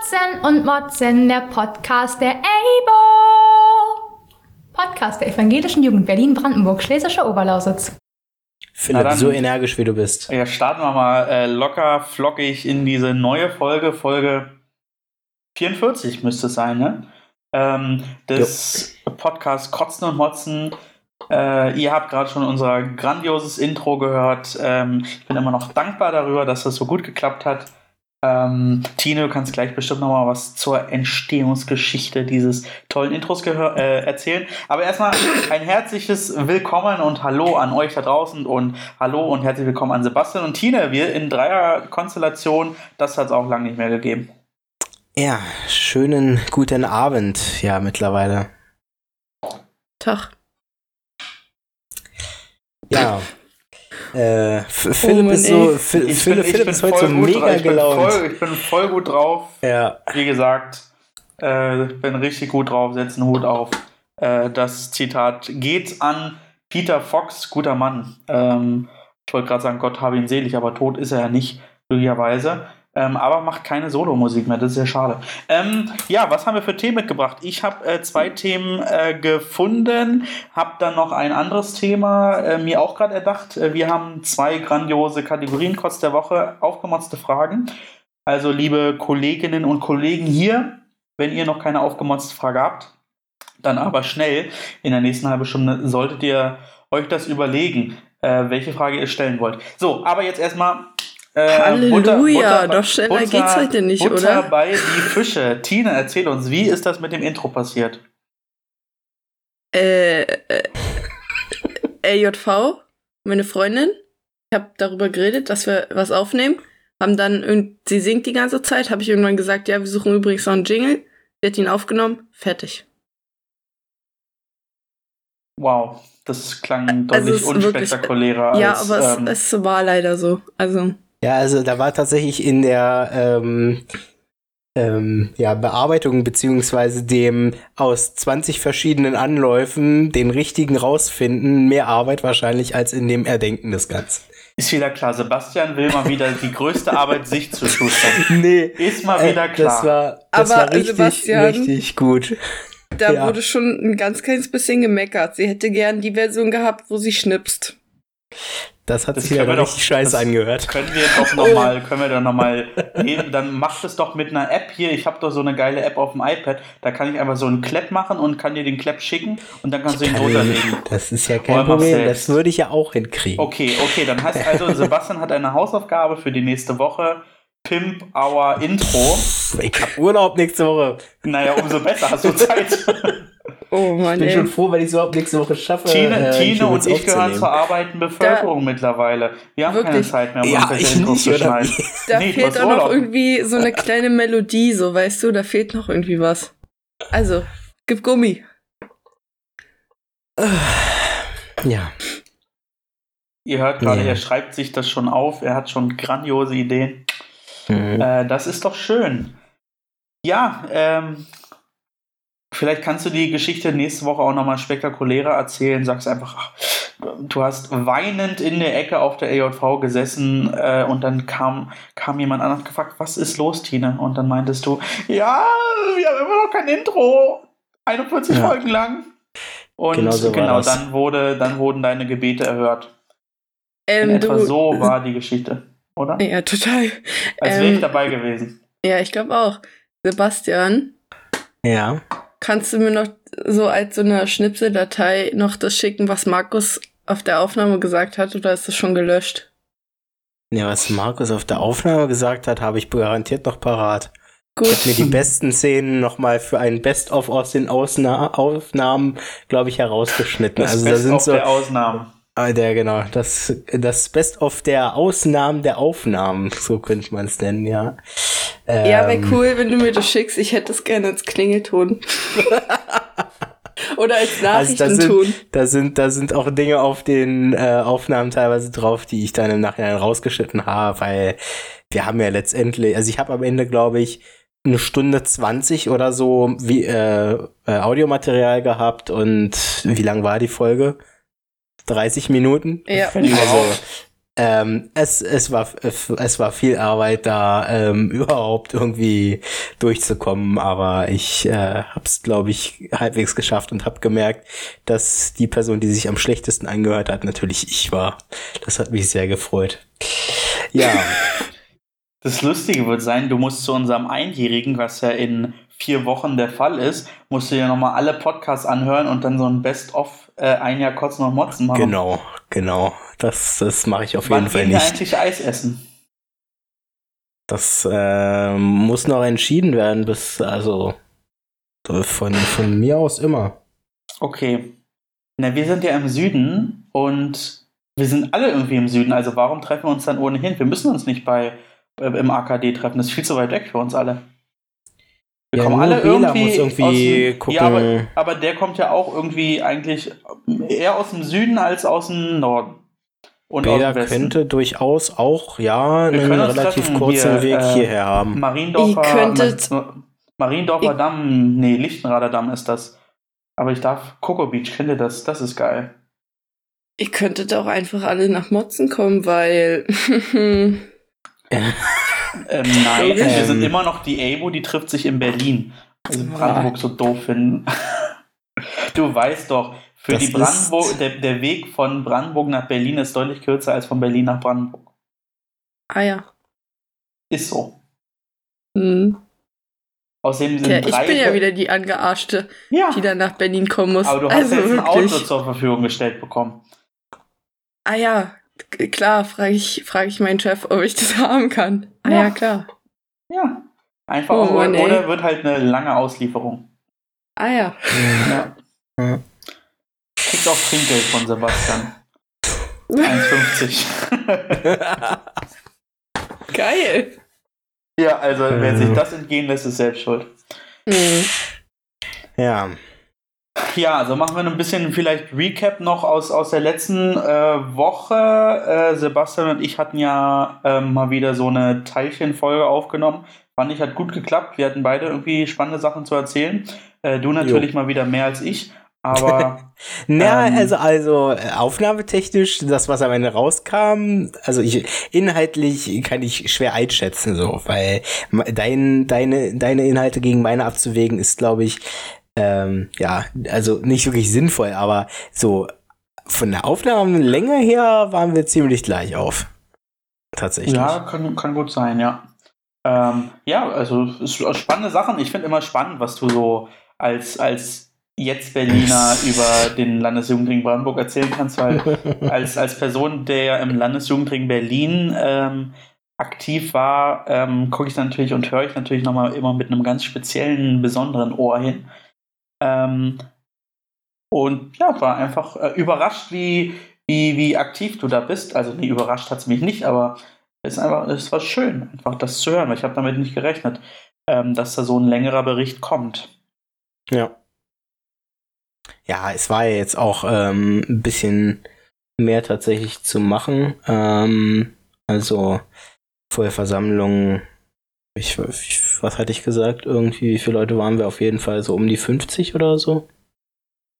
Kotzen und Motzen, der Podcast der EIBO. Podcast der Evangelischen Jugend Berlin-Brandenburg, Schlesische Oberlausitz. Philipp, dann- so energisch wie du bist. Ja, starten wir mal äh, locker flockig in diese neue Folge, Folge 44 müsste es sein, ne? Ähm, des Podcasts Kotzen und Motzen. Äh, ihr habt gerade schon unser grandioses Intro gehört. Ähm, ich bin immer noch dankbar darüber, dass das so gut geklappt hat. Ähm, Tine, du kannst gleich bestimmt noch mal was zur Entstehungsgeschichte dieses tollen Intros gehör- äh, erzählen. Aber erstmal ein herzliches Willkommen und Hallo an euch da draußen und Hallo und herzlich willkommen an Sebastian und Tine. Wir in Dreier-Konstellation, das hat es auch lange nicht mehr gegeben. Ja, schönen guten Abend, ja, mittlerweile. Tag. Ja. Äh, F- Philipp ist so, ey. Phil- Ich Philipp, bin, ich Philipp ist heute so voll gut mega drauf. Ich bin gelaunt. voll, ich bin voll gut drauf. Ja, Wie gesagt, äh, ich bin richtig gut drauf, setze einen Hut auf. Äh, das Zitat geht an Peter Fox, guter Mann. Ähm, ich wollte gerade sagen, Gott habe ihn selig, aber tot ist er ja nicht, glücklicherweise. Ähm, aber macht keine Solomusik mehr, das ist ja schade. Ähm, ja, was haben wir für Themen mitgebracht? Ich habe äh, zwei Themen äh, gefunden, habe dann noch ein anderes Thema äh, mir auch gerade erdacht. Äh, wir haben zwei grandiose Kategorien, Kotz der Woche, aufgemotzte Fragen. Also, liebe Kolleginnen und Kollegen hier, wenn ihr noch keine aufgemotzte Frage habt, dann aber schnell in der nächsten halben Stunde solltet ihr euch das überlegen, äh, welche Frage ihr stellen wollt. So, aber jetzt erstmal. Äh, Halleluja, doch schneller geht's heute nicht, Butter oder? bei die Fische. Tine, erzähl uns, wie ist das mit dem Intro passiert? Äh, äh, LJV, meine Freundin. Ich habe darüber geredet, dass wir was aufnehmen. Haben dann, irgend- sie singt die ganze Zeit, habe ich irgendwann gesagt, ja, wir suchen übrigens noch einen Jingle. Sie hat ihn aufgenommen, fertig. Wow, das klang Also deutlich wirklich- unspektakulärer ja, als. aber ähm, es, es war leider so. Also, ja, also da war tatsächlich in der ähm, ähm, ja, Bearbeitung beziehungsweise dem aus 20 verschiedenen Anläufen den richtigen rausfinden mehr Arbeit wahrscheinlich als in dem Erdenken des Ganzen. ist wieder klar. Sebastian will mal wieder die größte Arbeit sich zu schustern. Nee, Ist mal wieder klar. das war, das Aber, war richtig, Sebastian, richtig gut. da Ja. wurde schon ein ganz kleines bisschen gemeckert. Sie hätte gern die Version gehabt, wo sie schnipst. Das hat Das sich können wir richtig doch- scheiße angehört. Können wir doch noch mal, können wir doch noch mal reden. Dann macht es doch mit einer App hier. Ich habe doch so eine geile App auf dem iPad. Da kann ich einfach so einen Clap machen und kann dir den Clap schicken und dann kannst du ihn runterlegen. Das ist ja Oder kein mach's Problem, das würde ich ja auch hinkriegen. Okay, okay, dann heißt also, Sebastian hat eine Hausaufgabe für die nächste Woche. Pimp Our Intro. Ich hab Urlaub nächste Woche. Naja, umso besser, hast du Zeit. Oh Mann, Ich bin ey. schon froh, wenn ich es überhaupt nächste Woche schaffe. Tine, äh, Tine und ich gehören zur arbeitenden Bevölkerung mittlerweile. Wir haben keine Wirklich? Zeit mehr, um Ja, irgendwelche ich nicht, zu oder? Da Nee, fehlt auch noch irgendwie so eine kleine Melodie, so weißt du, da fehlt noch irgendwie was. Also, gib Gummi. Ja. Ihr hört gerade, Ja. er schreibt sich das schon auf. Er hat schon grandiose Ideen. Mhm. Äh, das ist doch schön. Ja, ähm, vielleicht kannst du die Geschichte nächste Woche auch nochmal spektakulärer erzählen. Sagst einfach, ach, du hast weinend in der Ecke auf der EJV gesessen äh, und dann kam, kam jemand an und hat gefragt, was ist los, Tine? Und dann meintest du, ja, wir haben immer noch kein Intro. 41 Ja. Folgen lang. Und Genau so war genau, dann, wurde, dann wurden deine Gebete erhört. In Ähm, etwa du. so war die Geschichte, oder? Ja, total. Als wäre ähm, ich dabei gewesen. Ja, ich glaube auch. Sebastian, Ja. Kannst du mir noch so als so eine Schnipseldatei noch das schicken, was Markus auf der Aufnahme gesagt hat, oder ist das schon gelöscht? Ja, was Markus auf der Aufnahme gesagt hat, habe ich garantiert noch parat. Ich Gut. habe mir die besten Szenen nochmal für ein Best-of aus den Ausna Aufnahmen, glaube ich, herausgeschnitten. Das also da Best sind of so. der Ausnahmen. Ah, der, genau. Das, das Best-of der Ausnahmen der Aufnahmen, so könnte man es nennen, ja. Ja, wäre Ähm, cool, wenn du mir das schickst. Ich hätte es gerne als Klingelton. Oder als Also da Nachrichtenton. sind, da sind, da sind auch Dinge auf den äh, Aufnahmen teilweise drauf, die ich dann im Nachhinein rausgeschnitten habe, weil wir haben ja letztendlich, also ich habe am Ende, glaube ich, eine Stunde 20 oder so wie äh, äh, Audiomaterial gehabt und wie lang war die Folge? 30 Minuten? ja. Also. Ähm, es, es, war, es war viel Arbeit da, ähm, überhaupt irgendwie durchzukommen, aber ich äh, habe es, glaube ich, halbwegs geschafft und habe gemerkt, dass die Person, die sich am schlechtesten angehört hat, natürlich ich war. Das hat mich sehr gefreut. Ja. Das Lustige wird sein, du musst zu unserem Einjährigen, was ja in vier Wochen der Fall ist, musst du dir nochmal alle Podcasts anhören und dann so ein Best-of äh, ein Jahr Kotzen und Motzen machen. Genau, genau. Das, das mache ich auf Wann jeden Fall nicht. eigentlich Eis essen? Das äh, muss noch entschieden werden, bis, also von, von mir aus immer. Okay. Na, wir sind ja im Süden und wir sind alle irgendwie im Süden, also warum treffen wir uns dann ohnehin? Wir müssen uns nicht bei äh, im AKD treffen, das ist viel zu weit weg für uns alle. Wir Ja, kommen alle Bela irgendwie, muss irgendwie dem, gucken. Ja, aber, aber der kommt ja auch irgendwie eigentlich eher aus dem Süden als aus dem Norden. Und Bela aus dem Westen. könnte durchaus auch, ja, Wir einen relativ treffen kurzen hier, Weg äh, hierher haben. Mariendorfer, Ma- Mariendorfer Ich- Damm, nee, Lichtenrader Damm ist das. Aber ich darf, Coco Beach, kennt ihr das? Das ist geil. Ihr könntet auch einfach alle nach Motzen kommen, weil. Ähm, nein, Okay. wir sind Ähm. immer noch die ABO, die trifft sich in Berlin. Also Brandenburg so doof finden. Du weißt doch, für Das die Brandenburg, der, der Weg von Brandenburg nach Berlin ist deutlich kürzer als von Berlin nach Brandenburg. ah ja. Ist so. Hm. Außerdem sind Tja, ich bin ja wieder die Angearschte, Ja, die dann nach Berlin kommen muss. aber du hast also jetzt ein wirklich. Auto zur Verfügung gestellt bekommen. Ah ja, klar, frage ich, frag ich meinen Chef, ob ich das haben kann. Ah Ja. ja, klar. Ja. Einfach Oh Mann, ey. oder wird halt eine lange Auslieferung. Ah ja. Ja. Ja. Kriegt auch Trinkgeld von Sebastian. 1,50. Geil. ja, also wer Äh. sich das entgehen lässt, ist selbst schuld. Hm. ja, Ja, also machen wir ein bisschen vielleicht Recap noch aus, aus der letzten äh, Woche. Äh, Sebastian und ich hatten ja ähm, mal wieder so eine Teilchenfolge aufgenommen. Fand ich, hat gut geklappt. Wir hatten beide irgendwie spannende Sachen zu erzählen. Äh, du natürlich mal wieder mehr als ich. Aber Na, Ähm. also, also äh, aufnahmetechnisch, das, was am Ende rauskam, also ich inhaltlich kann ich schwer einschätzen, so, weil dein, deine, deine Inhalte gegen meine abzuwägen, ist, glaube ich, ähm, ja, also nicht wirklich sinnvoll, aber so von der Aufnahmelänge her waren wir ziemlich gleich auf. Tatsächlich. ja, kann, kann gut sein, ja. Ähm, ja, also spannende Sachen. Ich finde immer spannend, was du so als, als jetzt Berliner über den Landesjugendring Brandenburg erzählen kannst, weil als, als Person, der im Landesjugendring Berlin ähm, aktiv war, ähm, gucke ich natürlich und höre ich natürlich nochmal immer mit einem ganz speziellen, besonderen Ohr hin. Ähm, und ja, war einfach äh, überrascht, wie, wie, wie aktiv du da bist. Also, nee, überrascht hat es mich nicht, aber es einfach, es war schön, einfach das zu hören, weil ich habe damit nicht gerechnet, ähm, dass da so ein längerer Bericht kommt. Ja. Ja, es war ja jetzt auch ähm, ein bisschen mehr tatsächlich zu machen. Ähm, also Vollversammlung, ich, ich, was hatte ich gesagt? Irgendwie, wie viele Leute waren wir? Auf jeden Fall so um die 50 oder so.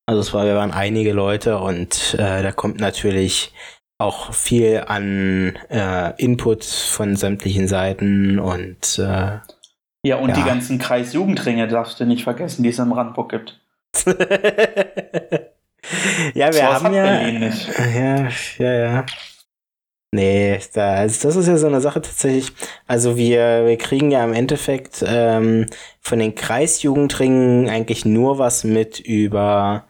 Also es war, wir waren einige Leute und äh, da kommt natürlich auch viel an äh, Input von sämtlichen Seiten und äh, Ja, und Ja. die ganzen Kreisjugendringe darfst du nicht vergessen, die es im Randburg gibt. ja, wir Sowas haben ja. Ja, ja, ja. Nee, da, also das ist ja so eine Sache tatsächlich. Also wir, wir kriegen ja im Endeffekt ähm, von den Kreisjugendringen eigentlich nur was mit über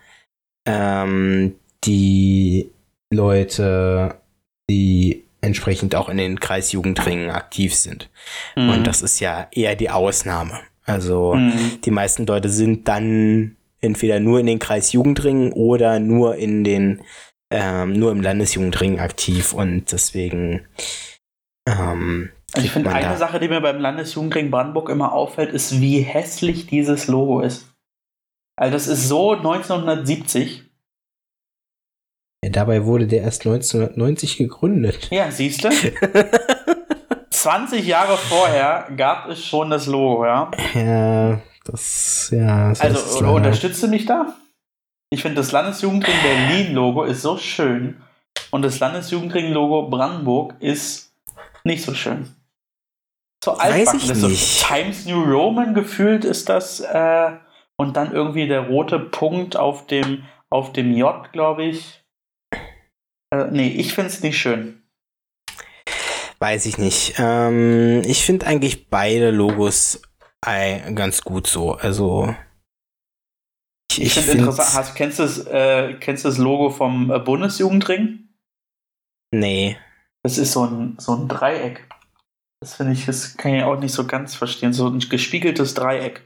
ähm, die Leute, die entsprechend auch in den Kreisjugendringen aktiv sind. Mhm. Und das ist ja eher die Ausnahme. Also Mhm. die meisten Leute sind dann entweder nur in den Kreisjugendringen oder nur in den ähm, nur im Landesjugendring aktiv und deswegen ähm, Also ich finde, eine da- Sache, die mir beim Landesjugendring Brandenburg immer auffällt, ist, wie hässlich dieses Logo ist. Also das ist so 1970. ja, dabei wurde der erst 1990 gegründet. Ja, siehst du? 20 Jahre vorher gab es schon das Logo, ja. ja, das ja. das Also unterstützt du mich da? Ich finde, das Landesjugendring Berlin-Logo ist so schön und das Landesjugendring-Logo Brandenburg ist nicht so schön. so Weiß ich Das ist so nicht. Times New Roman gefühlt ist das. Äh, und dann irgendwie der rote Punkt auf dem, auf dem J, glaube ich. Äh, nee, ich finde es nicht schön. Weiß ich nicht. Ähm, ich finde eigentlich beide Logos äh, ganz gut so. Also. Ich, Ich finde. interessant. Hast, kennst, du das, äh, kennst du das Logo vom äh, Bundesjugendring? Nee. Das ist so ein, so ein Dreieck. Das finde ich, das kann ich auch nicht so ganz verstehen. So ein gespiegeltes Dreieck.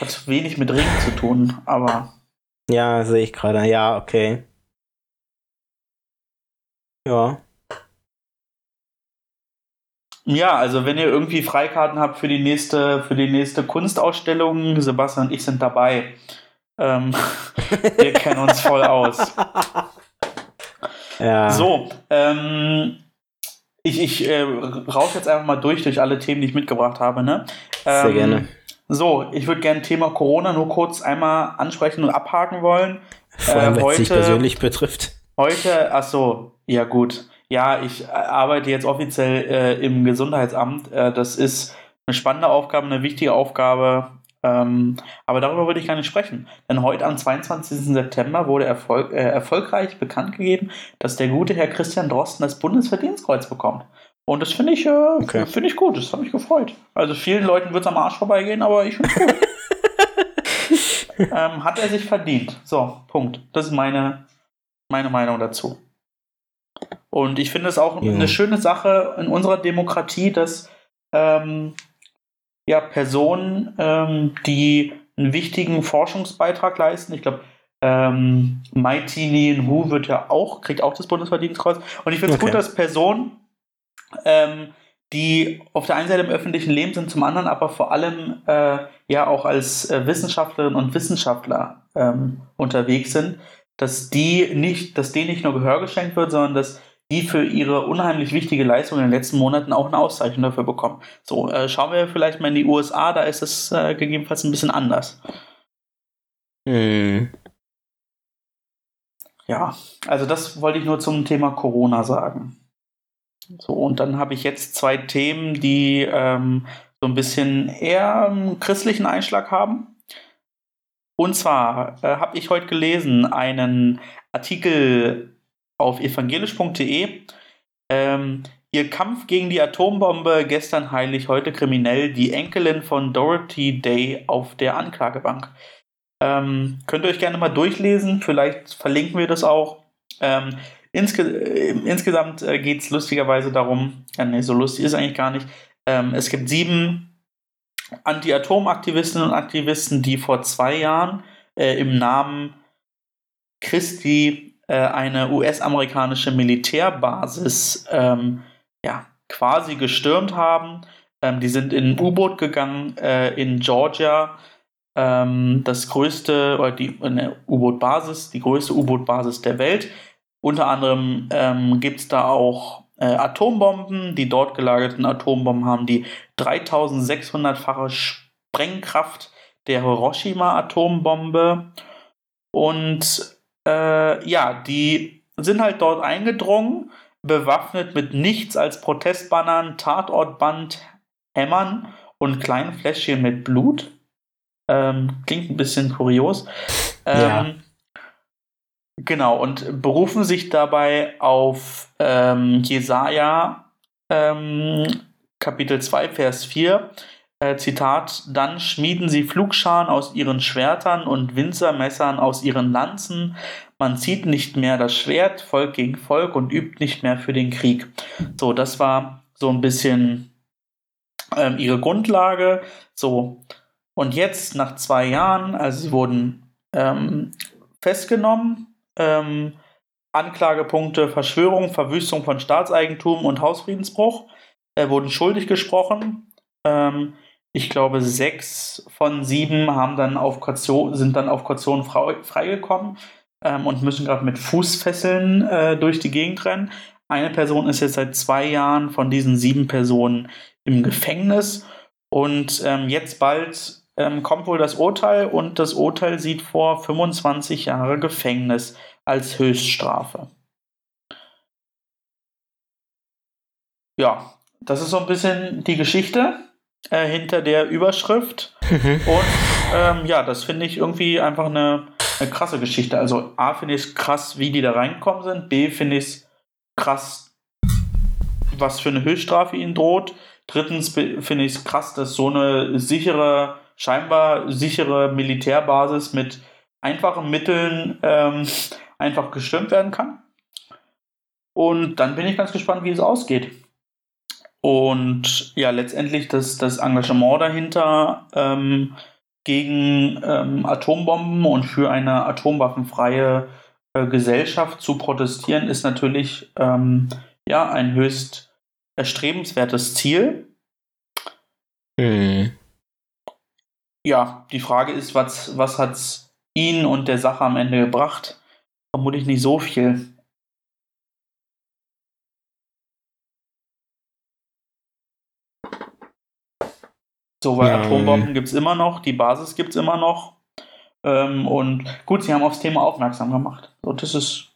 Hat wenig mit Ring zu tun, aber Ja, sehe ich gerade. Ja, okay. Ja. Ja, also wenn ihr irgendwie Freikarten habt für die nächste, für die nächste Kunstausstellung, Sebastian und ich sind dabei. Ähm, wir kennen uns voll aus. Ja. So, ähm, ich, ich äh, rauf jetzt einfach mal durch durch alle Themen, die ich mitgebracht habe. Ne? Sehr Ähm, gerne. So, ich würde gerne Thema Corona nur kurz einmal ansprechen und abhaken wollen. Vor allem, äh, es dich heute- persönlich betrifft. Heute, ach so, ja gut. Ja, ich äh, arbeite jetzt offiziell äh, im Gesundheitsamt. Äh, das ist eine spannende Aufgabe, eine wichtige Aufgabe. Ähm, aber darüber würde ich gar nicht sprechen. Denn heute am 22. September wurde erfolg, äh, erfolgreich bekannt gegeben, dass der gute Herr Christian Drosten das Bundesverdienstkreuz bekommt. Und das finde ich, äh, Okay. finde ich gut. Das hat mich gefreut. Also vielen Leuten wird es am Arsch vorbeigehen, aber ich finde es gut. ähm, hat er sich verdient. So, Punkt. Das ist meine, meine Meinung dazu. Und ich finde es auch Ja. eine schöne Sache in unserer Demokratie, dass ähm, ja, Personen, ähm, die einen wichtigen Forschungsbeitrag leisten, ich glaube, ähm, Mighty Nien Hu wird ja auch, kriegt auch das Bundesverdienstkreuz. Und ich finde es Okay. gut, dass Personen, ähm, die auf der einen Seite im öffentlichen Leben sind, zum anderen aber vor allem äh, ja auch als äh, Wissenschaftlerinnen und Wissenschaftler ähm, unterwegs sind, dass die nicht, dass denen nicht nur Gehör geschenkt wird, sondern dass die für ihre unheimlich wichtige Leistung in den letzten Monaten auch eine Auszeichnung dafür bekommen. So, äh, schauen wir vielleicht mal in die USA, da ist es äh, gegebenenfalls ein bisschen anders. Hm. Ja, also das wollte ich nur zum Thema Corona sagen. So, und dann habe ich jetzt zwei Themen, die ähm, so ein bisschen eher einen christlichen Einschlag haben. Und zwar äh, habe ich heute gelesen einen Artikel auf evangelisch.de. Ähm, ihr Kampf gegen die Atombombe, gestern heilig, heute kriminell, die Enkelin von Dorothy Day auf der Anklagebank. Ähm, könnt ihr euch gerne mal durchlesen, vielleicht verlinken wir das auch. Ähm, insge äh, insgesamt äh, geht es lustigerweise darum, äh, nee, so lustig ist eigentlich gar nicht. Ähm, es gibt sieben Anti-Atom-Aktivistinnen und Aktivisten, die vor zwei Jahren äh, im Namen Christi äh, eine US-amerikanische Militärbasis ähm, ja, quasi gestürmt haben. Ähm, die sind in ein U-Boot gegangen äh, in Georgia ähm, das größte, oder die eine U-Boot-Basis, die größte U-Boot-Basis der Welt. Unter anderem ähm, gibt es da auch äh, Atombomben. Die dort gelagerten Atombomben haben die 3600-fache Sprengkraft der Hiroshima-Atombombe. Und äh, ja, die sind halt dort eingedrungen, bewaffnet mit nichts als Protestbannern, Tatortband, Hämmern und kleinen Fläschchen mit Blut. Ähm, klingt ein bisschen kurios. Ähm, Ja. Genau, und berufen sich dabei auf ähm, Jesaja ähm, Kapitel 2, Vers 4. Äh, Zitat: Dann schmieden sie Flugscharen aus ihren Schwertern und Winzermessern aus ihren Lanzen. Man zieht nicht mehr das Schwert, Volk gegen Volk und übt nicht mehr für den Krieg. So, das war so ein bisschen ähm, ihre Grundlage. So, und jetzt nach zwei Jahren, also sie wurden ähm, festgenommen, ähm, Anklagepunkte Verschwörung, Verwüstung von Staatseigentum und Hausfriedensbruch, äh, wurden schuldig gesprochen. Ähm, ich glaube, sechs von sieben haben dann auf Kaution, sind dann auf Kaution frei- freigekommen ähm, und müssen gerade mit Fußfesseln äh, durch die Gegend rennen. Eine Person ist jetzt seit zwei Jahren von diesen sieben Personen im Gefängnis und ähm, jetzt bald ähm, kommt wohl das Urteil und das Urteil sieht vor 25 Jahre Gefängnis als Höchststrafe. Ja, das ist so ein bisschen die Geschichte äh, hinter der Überschrift. Mhm. Und ähm, ja, das finde ich irgendwie einfach eine, eine krasse Geschichte. Also A finde ich es krass, wie die da reingekommen sind. B finde ich es krass, was für eine Höchststrafe ihnen droht. Drittens finde ich es krass, dass so eine sichere, scheinbar sichere Militärbasis mit einfachen Mitteln ähm, einfach gestürmt werden kann. Und dann bin ich ganz gespannt, wie es ausgeht. Und ja, letztendlich das, das Engagement dahinter ähm, gegen ähm, Atombomben und für eine atomwaffenfreie äh, Gesellschaft zu protestieren, ist natürlich ähm, ja ein höchst erstrebenswertes Ziel. Hm. Ja, die Frage ist, was, was hat es ihn und der Sache am Ende gebracht? Vermutlich nicht so viel. So, weil Ja. Atombomben gibt es immer noch, die Basis gibt es immer noch. Ähm, und gut, sie haben aufs Thema aufmerksam gemacht. So, das ist.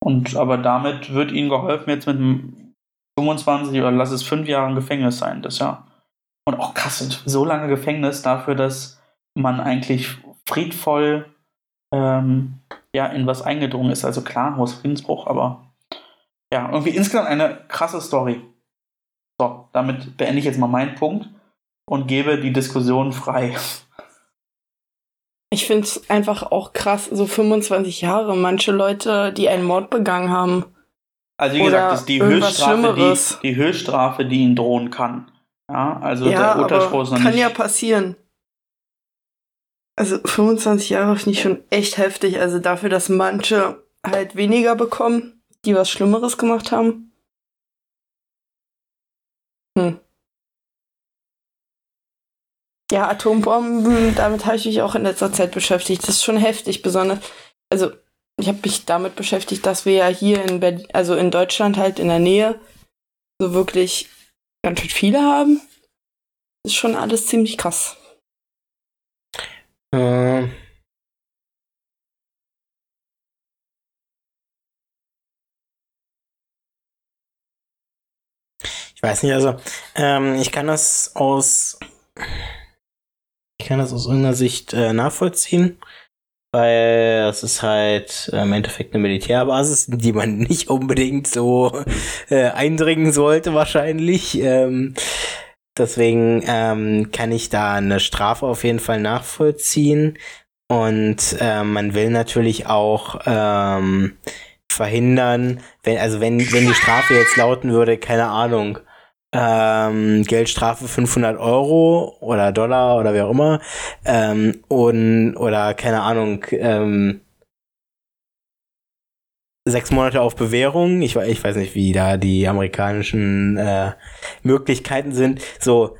Und aber damit wird ihnen geholfen, jetzt mit einem 25 oder lass es fünf Jahre Gefängnis sein, das ja. Und auch krass, so lange Gefängnis dafür, dass man eigentlich friedvoll ähm, ja, in was eingedrungen ist. Also klar, Hausfriedensbruch, aber ja, irgendwie insgesamt eine krasse Story. So, damit beende ich jetzt mal meinen Punkt und gebe die Diskussion frei. Ich finde es einfach auch krass, so 25 Jahre, manche Leute, die einen Mord begangen haben. Also wie gesagt, das ist die Höchststrafe, die, die Höchststrafe, die ihnen drohen kann. Ja, also ja, der Urteilsspruch ist noch kann nicht. ja passieren. Also 25 Jahre finde ich schon echt heftig. Also dafür, dass manche halt weniger bekommen, die was Schlimmeres gemacht haben. Hm. Ja, Atombomben, damit habe ich mich auch in letzter Zeit beschäftigt. Das ist schon heftig, besonders. Also, ich habe mich damit beschäftigt, dass wir ja hier in Berlin, also in Deutschland halt in der Nähe, so wirklich ganz schön viele haben. ist schon alles ziemlich krass. Ähm. Ich weiß nicht, also ähm, ich kann das aus ich kann das aus irgendeiner Sicht äh, nachvollziehen, weil es ist halt äh, im Endeffekt eine Militärbasis, die man nicht unbedingt so äh, eindringen sollte wahrscheinlich. Ähm, deswegen ähm, kann ich da eine Strafe auf jeden Fall nachvollziehen. Und ähm, man will natürlich auch ähm, verhindern, wenn, also wenn, wenn die Strafe jetzt lauten würde, keine Ahnung, ähm, Geldstrafe 500 Euro oder Dollar oder wie auch immer, ähm, und, oder keine Ahnung, ähm, sechs Monate auf Bewährung. Ich, ich weiß nicht, wie da die amerikanischen äh, Möglichkeiten sind. So,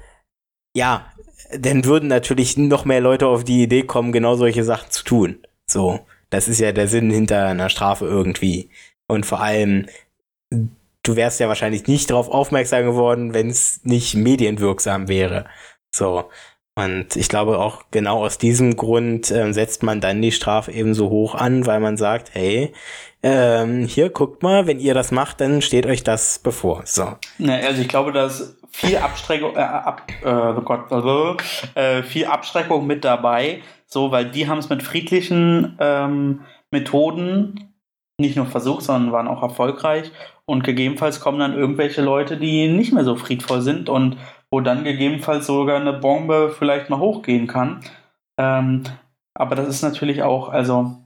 ja, dann würden natürlich noch mehr Leute auf die Idee kommen, genau solche Sachen zu tun. So, das ist ja der Sinn hinter einer Strafe irgendwie. Und vor allem, du wärst ja wahrscheinlich nicht darauf aufmerksam geworden, wenn es nicht medienwirksam wäre. So. Und ich glaube auch genau aus diesem Grund ähm, setzt man dann die Strafe eben so hoch an, weil man sagt, hey, ähm, hier guckt mal, wenn ihr das macht, dann steht euch das bevor. So. Also ich glaube, da ist viel Abschreckung, äh, ab, äh, oh Gott, also, äh, viel Abschreckung mit dabei, so, weil die haben es mit friedlichen ähm, Methoden nicht nur versucht, sondern waren auch erfolgreich. Und gegebenenfalls kommen dann irgendwelche Leute, die nicht mehr so friedvoll sind und wo dann gegebenenfalls sogar eine Bombe vielleicht mal hochgehen kann. Ähm, aber das ist natürlich auch, also,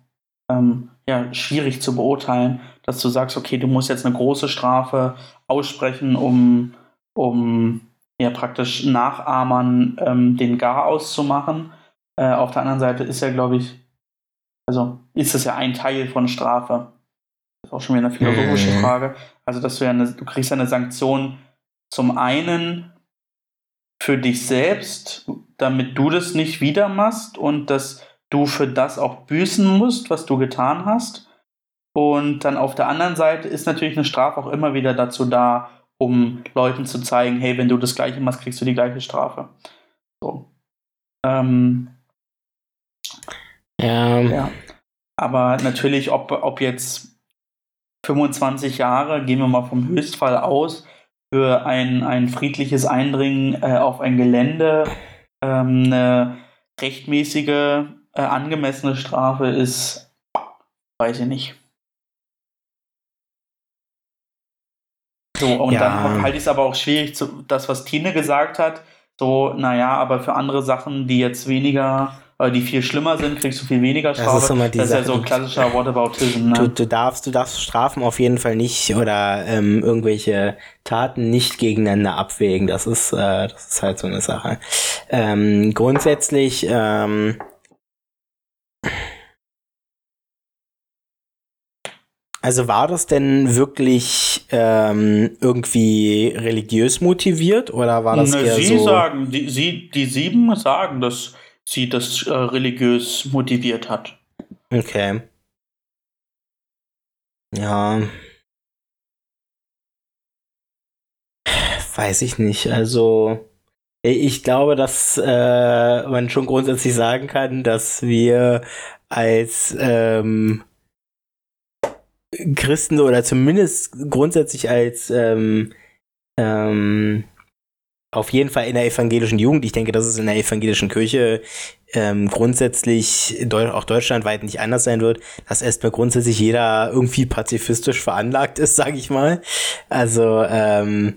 ähm, ja, schwierig zu beurteilen, dass du sagst, okay, du musst jetzt eine große Strafe aussprechen, um, um ja praktisch Nachahmern ähm, den Garaus zu machen. Äh, auf der anderen Seite ist ja, glaube ich, also ist es ja ein Teil von Strafe. Das ist auch schon wieder eine philosophische Mhm. Frage. Also, dass du ja eine, du kriegst ja eine Sanktion zum einen für dich selbst, damit du das nicht wieder machst und dass du für das auch büßen musst, was du getan hast. Und dann auf der anderen Seite ist natürlich eine Strafe auch immer wieder dazu da, um Leuten zu zeigen, hey, wenn du das Gleiche machst, kriegst du die gleiche Strafe. So. Ähm, Ja, ja. Aber natürlich, ob, ob jetzt 25 Jahre, gehen wir mal vom Höchstfall aus, für ein, ein friedliches Eindringen äh, auf ein Gelände ähm, eine rechtmäßige, äh, angemessene Strafe ist, weiß ich nicht. So, und Ja. dann halte ich es aber auch schwierig, zu, das, was Tine gesagt hat, so, naja, aber für andere Sachen, die jetzt weniger, die viel schlimmer sind, kriegst du viel weniger Das ist Strafe. immer die das ist ja so die- klassischer Whataboutism. Du, Ne? du darfst, du darfst Strafen auf jeden Fall nicht oder ähm, irgendwelche Taten nicht gegeneinander abwägen. Das ist, äh, das ist halt so eine Sache. Ähm, grundsätzlich, ähm, also war das denn wirklich ähm, irgendwie religiös motiviert oder war das Ne, eher sie so? sagen, die, sie, die sieben sagen, dass sie das äh, religiös motiviert hat. Okay. Ja. Weiß ich nicht. Also, ich glaube, dass äh, man schon grundsätzlich sagen kann, dass wir als ähm, Christen oder zumindest grundsätzlich als ähm, ähm, auf jeden Fall in der evangelischen Jugend, ich denke, dass es in der evangelischen Kirche ähm, grundsätzlich auch deutschlandweit nicht anders sein wird, dass erstmal grundsätzlich jeder irgendwie pazifistisch veranlagt ist, sage ich mal. Also ähm,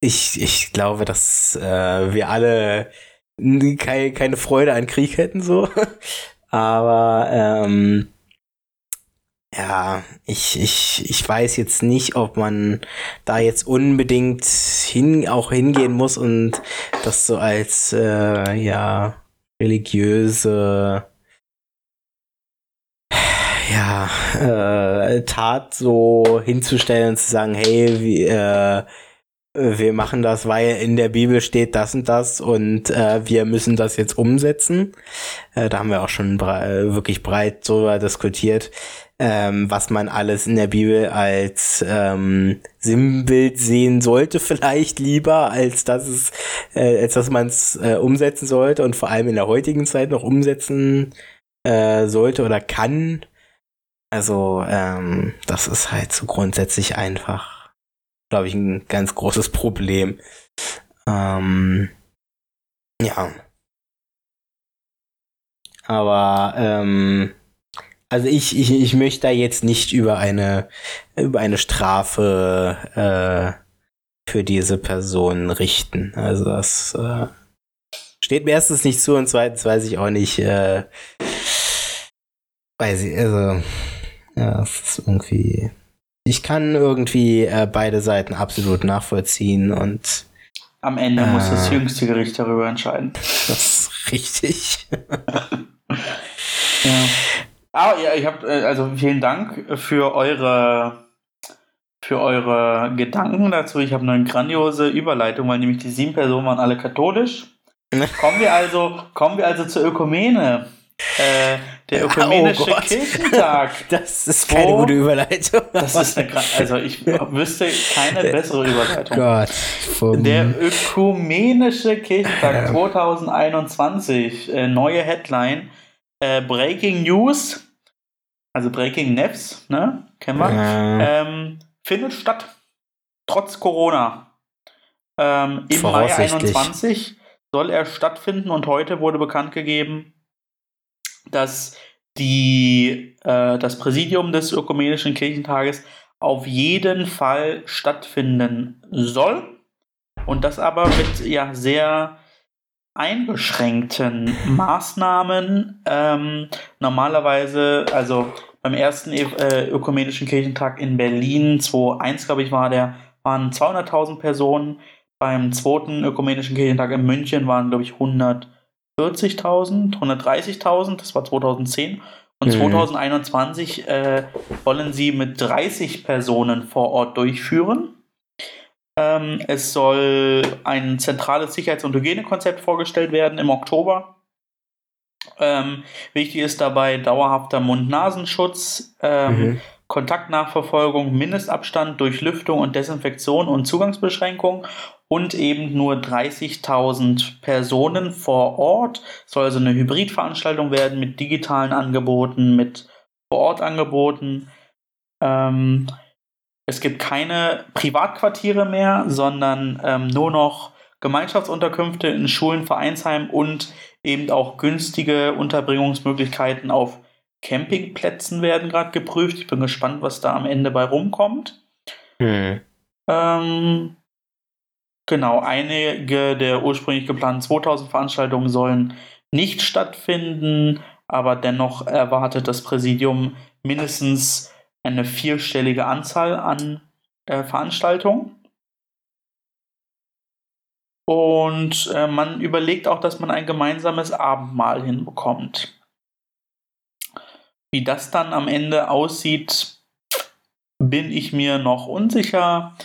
ich, ich glaube, dass äh, wir alle n- kei keine Freude an Krieg hätten, so. Aber ähm, ja, ich, ich, ich weiß jetzt nicht, ob man da jetzt unbedingt hin, auch hingehen muss und das so als äh, ja religiöse ja äh, Tat so hinzustellen und zu sagen, hey, wie, äh, wir machen das, weil in der Bibel steht das und das und äh, wir müssen das jetzt umsetzen. Äh, da haben wir auch schon brei wirklich breit drüber diskutiert, ähm, was man alles in der Bibel als ähm, Sinnbild sehen sollte, vielleicht lieber, als dass es, äh, als dass man es äh, umsetzen sollte und vor allem in der heutigen Zeit noch umsetzen äh, sollte oder kann. Also, ähm, das ist halt so grundsätzlich einfach, glaube ich, ein ganz großes Problem. Ähm, ja. Aber, ähm, also ich, ich, ich möchte da jetzt nicht über eine, über eine Strafe äh, für diese Person richten. Also das äh, steht mir erstens nicht zu und zweitens weiß ich auch nicht, äh, weiß ich, also ja, es ist irgendwie. Ich kann irgendwie äh, beide Seiten absolut nachvollziehen und Am Ende muss das Äh. jüngste Gericht darüber entscheiden. das ist richtig. Ja. Aber ja, ich habe also vielen Dank für eure für eure Gedanken dazu. Ich habe eine grandiose Überleitung, weil nämlich die sieben Personen waren alle katholisch. Kommen wir also, kommen wir also zur Ökumene. Äh, der Oh Ökumenische Gott. Kirchentag. Das ist Wo? keine gute Überleitung. Das ist eine, also ich wüsste keine bessere Überleitung. Gott. Vom, Der Ökumenische Kirchentag 2021, äh, neue Headline, äh, Breaking News, also Breaking News, ne, kennen wir, äh, ähm, findet statt, trotz Corona. Ähm, Im Mai Voraussichtlich. 21 soll er stattfinden und heute wurde bekannt gegeben, dass die, äh, das Präsidium des Ökumenischen Kirchentages auf jeden Fall stattfinden soll. Und das aber mit ja sehr eingeschränkten Maßnahmen. Ähm, normalerweise, also beim ersten äh, Ökumenischen Kirchentag in Berlin, 2001 glaube ich war der, waren 200.000 Personen. Beim zweiten Ökumenischen Kirchentag in München waren glaube ich 140.000, 130.000, das war 2010. Und Mhm. 2021 äh, wollen sie mit 30 Personen vor Ort durchführen. Ähm, es soll ein zentrales Sicherheits- und Hygienekonzept vorgestellt werden im Oktober. Ähm, wichtig ist dabei dauerhafter Mund-Nasenschutz, ähm, mhm. Kontaktnachverfolgung, Mindestabstand, Durchlüftung und Desinfektion und Zugangsbeschränkung und eben nur 30.000 Personen vor Ort. Soll also eine Hybridveranstaltung werden mit digitalen Angeboten, mit Vor-Ort-Angeboten. Ähm, es gibt keine Privatquartiere mehr, sondern ähm, nur noch Gemeinschaftsunterkünfte in Schulen, Vereinsheimen und eben auch günstige Unterbringungsmöglichkeiten auf Campingplätzen werden gerade geprüft. Ich bin gespannt, was da am Ende bei rumkommt. Hm. Ähm, genau, einige der ursprünglich geplanten 2000 Veranstaltungen sollen nicht stattfinden, aber dennoch erwartet das Präsidium mindestens eine vierstellige Anzahl an äh, Veranstaltungen. Und äh, man überlegt auch, dass man ein gemeinsames Abendmahl hinbekommt. Wie das dann am Ende aussieht, bin ich mir noch unsicher.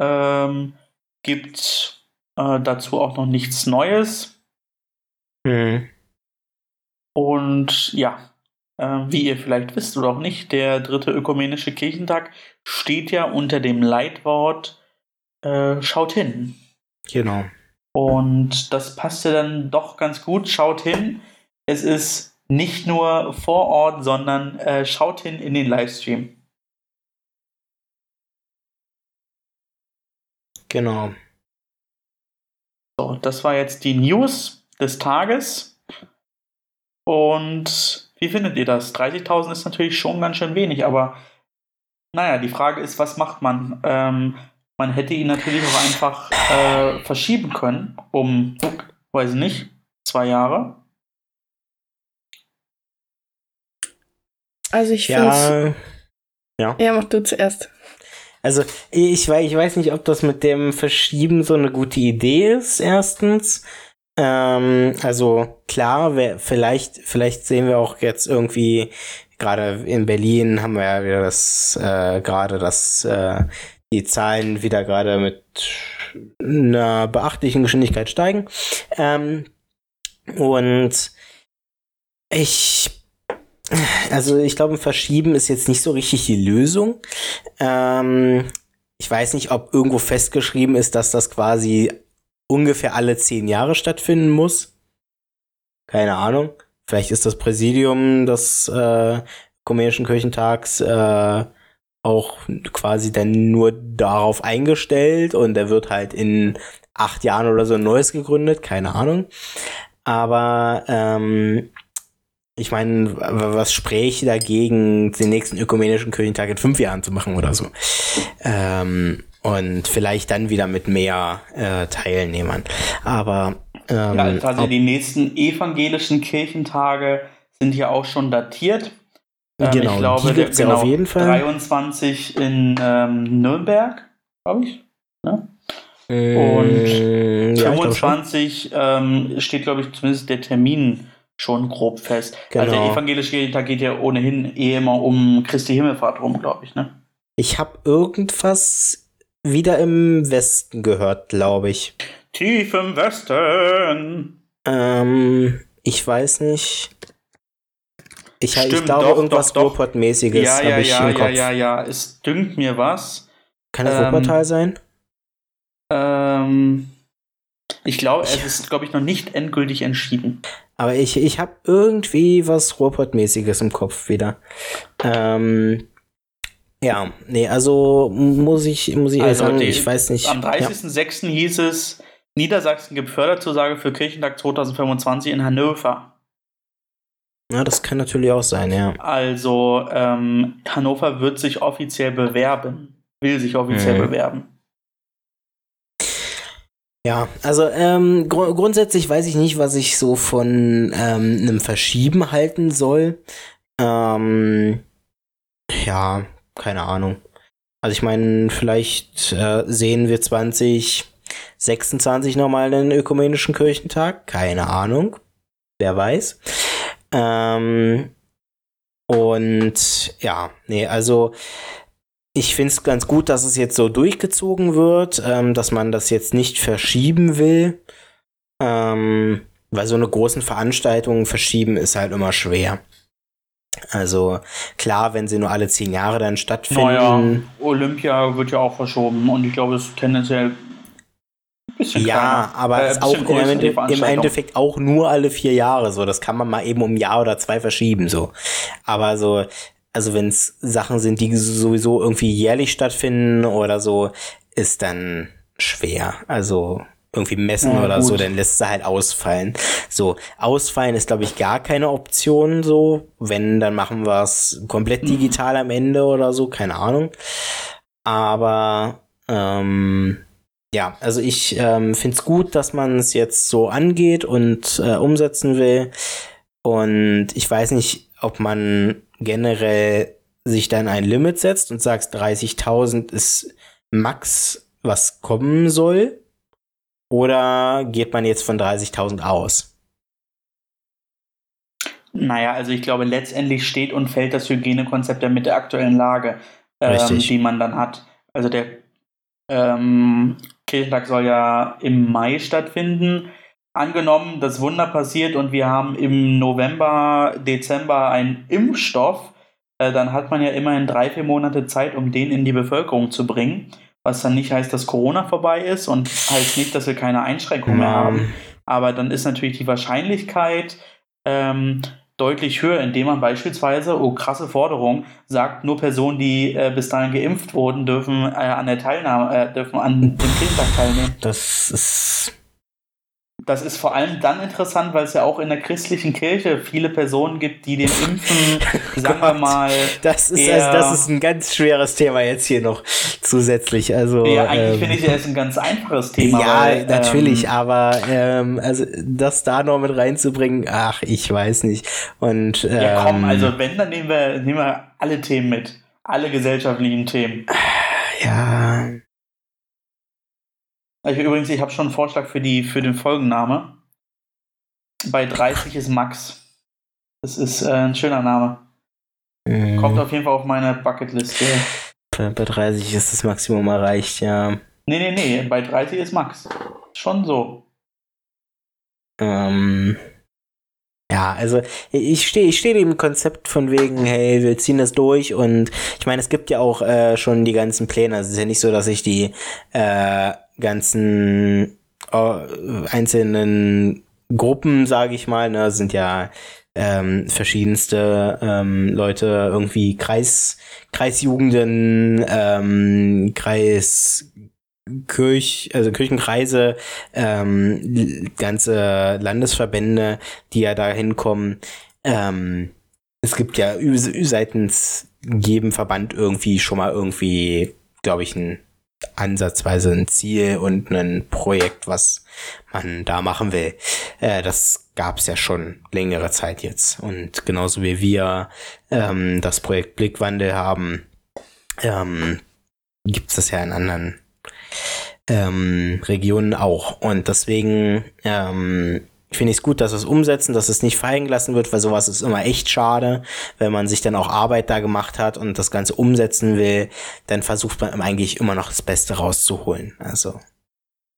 Ähm, gibt äh, dazu auch noch nichts Neues. Mhm. Und ja, wie ihr vielleicht wisst oder auch nicht, der dritte ökumenische Kirchentag steht ja unter dem Leitwort äh, Schaut hin. Genau. Und das passte dann doch ganz gut. Schaut hin. Es ist nicht nur vor Ort, sondern äh, schaut hin in den Livestream. Genau. So, das war jetzt die News des Tages. Und wie findet ihr das? 30.000 ist natürlich schon ganz schön wenig, aber naja, die Frage ist, was macht man? Ähm, man hätte ihn natürlich auch einfach äh, verschieben können, um, weiß ich nicht, zwei Jahre. Also ich finde ja. ja. mach du zuerst. Also ich, ich weiß nicht, ob das mit dem Verschieben so eine gute Idee ist, erstens. Ähm, also klar, wer, vielleicht, vielleicht sehen wir auch jetzt irgendwie, gerade in Berlin haben wir ja wieder das, äh, gerade das, äh, die Zahlen wieder gerade mit einer beachtlichen Geschwindigkeit steigen. Ähm, und ich also ich glaube, Verschieben ist jetzt nicht so richtig die Lösung. Ähm, ich weiß nicht, ob irgendwo festgeschrieben ist, dass das quasi ungefähr alle zehn Jahre stattfinden muss. Keine Ahnung. Vielleicht ist das Präsidium des äh, Ökumenischen Kirchentags äh, auch quasi dann nur darauf eingestellt und er wird halt in acht Jahren oder so ein neues gegründet, keine Ahnung. Aber ähm, ich meine, was spräche dagegen, den nächsten ökumenischen Kirchentag in fünf Jahren zu machen oder so? Ähm, und vielleicht dann wieder mit mehr äh, Teilnehmern. Aber ähm, ja, also die nächsten evangelischen Kirchentage sind ja auch schon datiert. Ähm, genau, ich glaube, die genau, auf jeden Fall. 23 in ähm, Nürnberg, glaube ich. Ne? Und ja, 25 ähm, steht, glaube ich, zumindest der Termin schon grob fest. Genau. Also der genau. evangelische Kirchentag geht ja ohnehin eh immer um Christi Himmelfahrt rum, glaube ich, ne? Ich habe irgendwas wieder im Westen gehört, glaube ich. Tief im Westen. Ähm, ich weiß nicht. Ich, Stimmt, ich glaube, doch, irgendwas Ruhrpott-mäßiges ja, ja, ich ja, im Kopf. Ja, ja, ja, es dünkt mir was. Kann das ähm, Wuppertal sein? Ähm, ich glaube, es ist, glaube ich, noch nicht endgültig entschieden. Aber ich, ich habe irgendwie was Ruhrpott-mäßiges im Kopf wieder. Ähm, ja, nee, also muss ich, muss ich also sagen, ich weiß nicht. Am 30.06. Ja. hieß es, Niedersachsen gibt Förderzusage für Kirchentag 2025 in Hannover. Ja, das kann natürlich auch sein, ja. Also, ähm, Hannover wird sich offiziell bewerben, will sich offiziell mhm. bewerben. Ja, also ähm, gr grundsätzlich weiß ich nicht, was ich so von ähm, einem Verschieben halten soll. Ähm, ja, keine Ahnung. Also ich meine, vielleicht äh, sehen wir 2026 nochmal einen ökumenischen Kirchentag. Keine Ahnung. Wer weiß. Ähm, und ja, nee, also ich finde es ganz gut, dass es jetzt so durchgezogen wird, ähm, dass man das jetzt nicht verschieben will. Ähm, weil so eine großen Veranstaltungen verschieben ist halt immer schwer. Also klar, wenn sie nur alle zehn Jahre dann stattfinden. Naja, Olympia wird ja auch verschoben und ich glaube, es ist tendenziell bisschen Ja, aber äh, auch im, Ende, im, Endeffekt auch nur alle vier Jahre so. Das kann man mal eben um ein Jahr oder zwei verschieben so. Aber so also wenn es Sachen sind, die sowieso irgendwie jährlich stattfinden oder so, ist dann schwer. Also irgendwie messen ja, oder gut. so, dann lässt sie halt ausfallen. So, ausfallen ist, glaube ich, gar keine Option so. Wenn, dann machen wir es komplett digital am Ende oder so, keine Ahnung. Aber ähm, ja, also ich ähm, finde es gut, dass man es jetzt so angeht und äh, umsetzen will. Und ich weiß nicht, ob man generell sich dann ein Limit setzt und sagst, 30.000 ist Max, was kommen soll. Oder geht man jetzt von 30.000 aus? Naja, also ich glaube, letztendlich steht und fällt das Hygienekonzept ja mit der aktuellen Lage, ähm, die man dann hat. Also der ähm, Kirchentag soll ja im Mai stattfinden. Angenommen, das Wunder passiert und wir haben im November, Dezember einen Impfstoff, äh, dann hat man ja immerhin drei, vier Monate Zeit, um den in die Bevölkerung zu bringen. Was dann nicht heißt, dass Corona vorbei ist und heißt nicht, dass wir keine Einschränkungen mehr haben. Aber dann ist natürlich die Wahrscheinlichkeit, ähm, deutlich höher, indem man beispielsweise, oh krasse Forderung, sagt, nur Personen, die äh, bis dahin geimpft wurden, dürfen äh, an der Teilnahme, äh, dürfen an dem Kindtag teilnehmen. Das ist das ist vor allem dann interessant, weil es ja auch in der christlichen Kirche viele Personen gibt, die dem Impfen, sagen wir mal. Das ist, also, das ist ein ganz schweres Thema jetzt hier noch zusätzlich. Also, ja, eigentlich ähm, finde ich, es ein ganz einfaches Thema. Ja, weil, natürlich, ähm, aber ähm, also das da noch mit reinzubringen, ach, ich weiß nicht. Und, ähm, ja, komm, also wenn, dann nehmen wir, nehmen wir alle Themen mit. Alle gesellschaftlichen Themen. Ja. Ich, übrigens, ich habe schon einen Vorschlag für, die, für den Folgenname. Bei 30 ist Max. Das ist äh, ein schöner Name. Mhm. Kommt auf jeden Fall auf meine Bucketliste. Bei, bei 30 ist das Maximum erreicht, ja. Nee, nee, nee, bei 30 ist Max. Schon so. Ähm. Ja, also ich stehe ich steh dem Konzept von wegen, hey, wir ziehen das durch und ich meine, es gibt ja auch äh, schon die ganzen Pläne. Also es ist ja nicht so, dass ich die äh, ganzen äh, einzelnen Gruppen, sage ich mal, ne, sind ja ähm, verschiedenste ähm, Leute, irgendwie Kreis, Kreisjugenden, ähm, Kreis, Kirch, also Kirchenkreise, ähm, ganze Landesverbände, die ja da hinkommen. Ähm, es gibt ja seitens jedem Verband irgendwie schon mal irgendwie, glaube ich, ein ansatzweise ein Ziel und ein Projekt, was man da machen will. Äh, das gab es ja schon längere Zeit jetzt. Und genauso wie wir ähm, das Projekt Blickwandel haben, ähm, gibt es das ja in anderen ähm, Regionen auch. Und deswegen ähm, finde ich es gut, dass es umsetzen, dass es nicht fallen gelassen wird, weil sowas ist immer echt schade, wenn man sich dann auch Arbeit da gemacht hat und das Ganze umsetzen will, dann versucht man eigentlich immer noch das Beste rauszuholen. Also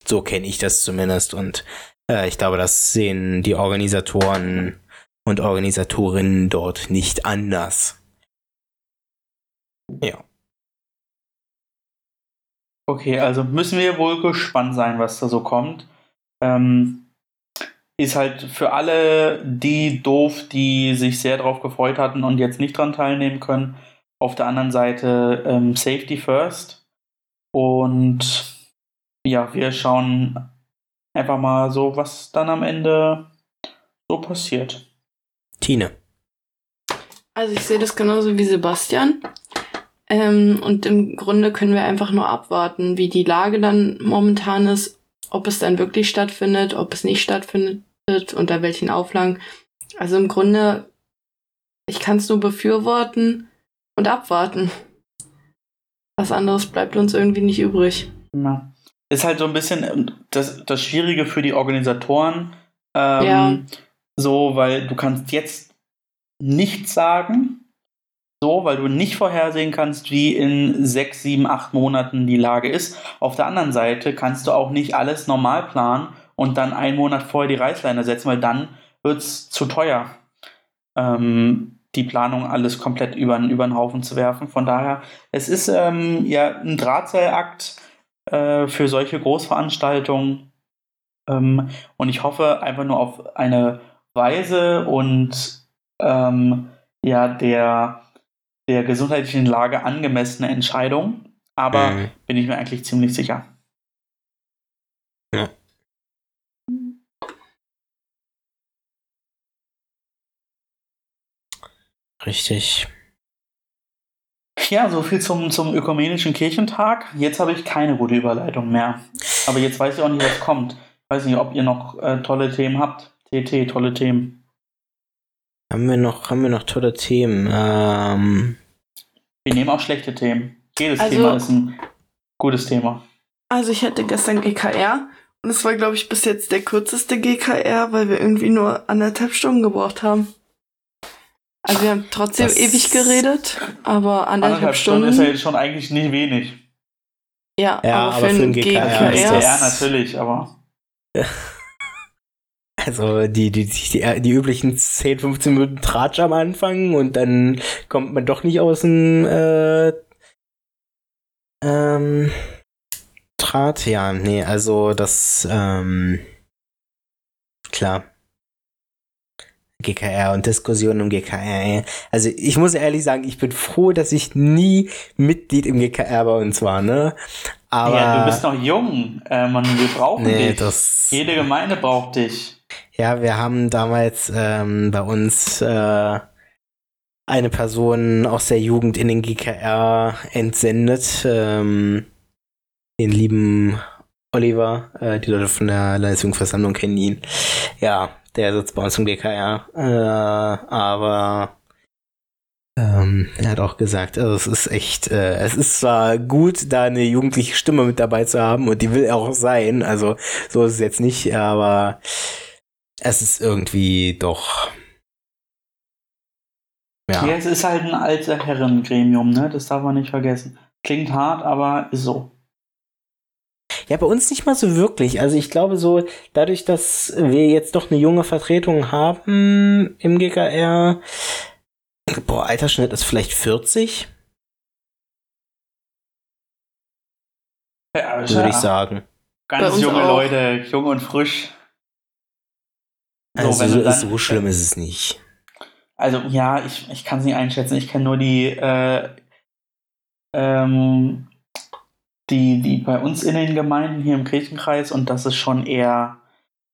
so kenne ich das zumindest und äh, ich glaube, das sehen die Organisatoren und Organisatorinnen dort nicht anders. Ja. Okay, also müssen wir wohl gespannt sein, was da so kommt. Ähm, ist halt für alle die doof, die sich sehr darauf gefreut hatten und jetzt nicht dran teilnehmen können. Auf der anderen Seite ähm, Safety First. Und ja, wir schauen einfach mal so, was dann am Ende so passiert. Tine. Also ich sehe das genauso wie Sebastian. Ähm, und im Grunde können wir einfach nur abwarten, wie die Lage dann momentan ist ob es dann wirklich stattfindet, ob es nicht stattfindet, unter welchen Auflagen. Also im Grunde, ich kann es nur befürworten und abwarten. Was anderes bleibt uns irgendwie nicht übrig. Ja. Ist halt so ein bisschen ähm, das, das Schwierige für die Organisatoren. Ähm, ja. So, weil du kannst jetzt nichts sagen, so, weil du nicht vorhersehen kannst, wie in sechs, sieben, acht Monaten die Lage ist. Auf der anderen Seite kannst du auch nicht alles normal planen und dann einen Monat vorher die Reißleine setzen, weil dann wird es zu teuer, ähm, die Planung alles komplett über, über den Haufen zu werfen. Von daher, es ist ähm, ja ein Drahtseilakt äh, für solche Großveranstaltungen. Ähm, und ich hoffe einfach nur auf eine Weise und ähm, ja, der der gesundheitlichen Lage angemessene Entscheidung, aber Mhm. bin ich mir eigentlich ziemlich sicher. Ja. Richtig. Ja, so viel zum, zum ökumenischen Kirchentag. Jetzt habe ich keine gute Überleitung mehr. Aber jetzt weiß ich auch nicht, was kommt. Ich weiß nicht, ob ihr noch äh, tolle Themen habt. TT, tolle Themen. Haben wir noch, haben wir noch tolle Themen? Ähm, Wir nehmen auch schlechte Themen. Jedes Also- Thema ist ein gutes Thema. Also ich hatte gestern GKR und es war, glaube ich, bis jetzt der kürzeste GKR, weil wir irgendwie nur anderthalb Stunden gebraucht haben. Also wir haben trotzdem Das- ewig geredet, aber anderthalb, Anderthalb Stunden. Stunden ist ja jetzt schon eigentlich nicht wenig. ja, Ja, aber, für einen GKR. GKR ist Ja, das- natürlich, aber also die, die, die, die üblichen 10, 15 Minuten Tratsch am Anfang und dann kommt man doch nicht aus dem äh, ähm, Draht. Ja, nee, also das ähm, klar. GKR und Diskussionen um GKR. Also ich muss ehrlich sagen, ich bin froh, dass ich nie Mitglied im GKR bei uns war, ne? Aber ja, du bist noch jung. Äh, man, wir brauchen nee, dich. das Jede Gemeinde braucht dich. Ja, wir haben damals ähm, bei uns äh, eine Person aus der Jugend in den GKR entsendet. Ähm, den lieben Oliver, äh, die Leute von der Landesjugendversammlung kennen ihn. Ja, der sitzt bei uns im GKR. Äh, aber ähm, er hat auch gesagt, also es ist echt, äh, es ist zwar gut, da eine jugendliche Stimme mit dabei zu haben und die will auch sein, also so ist es jetzt nicht, aber es ist irgendwie doch. Ja. Ja. es ist halt ein alter Herrengremium, ne? Das darf man nicht vergessen. Klingt hart, aber ist so. Ja, bei uns nicht mal so wirklich. Also ich glaube so, dadurch, dass wir jetzt doch eine junge Vertretung haben im GKR, boah, Altersschnitt ist vielleicht 40, Ja, würde ich sagen. Bei Ganz uns junge auch. Leute, jung und frisch. So, Also so, dann- so schlimm ist es nicht. Also ja, ich, ich kann es nicht einschätzen. Ich kenne nur die, äh, ähm, die, die bei uns in den Gemeinden hier im Kirchenkreis und das ist schon eher,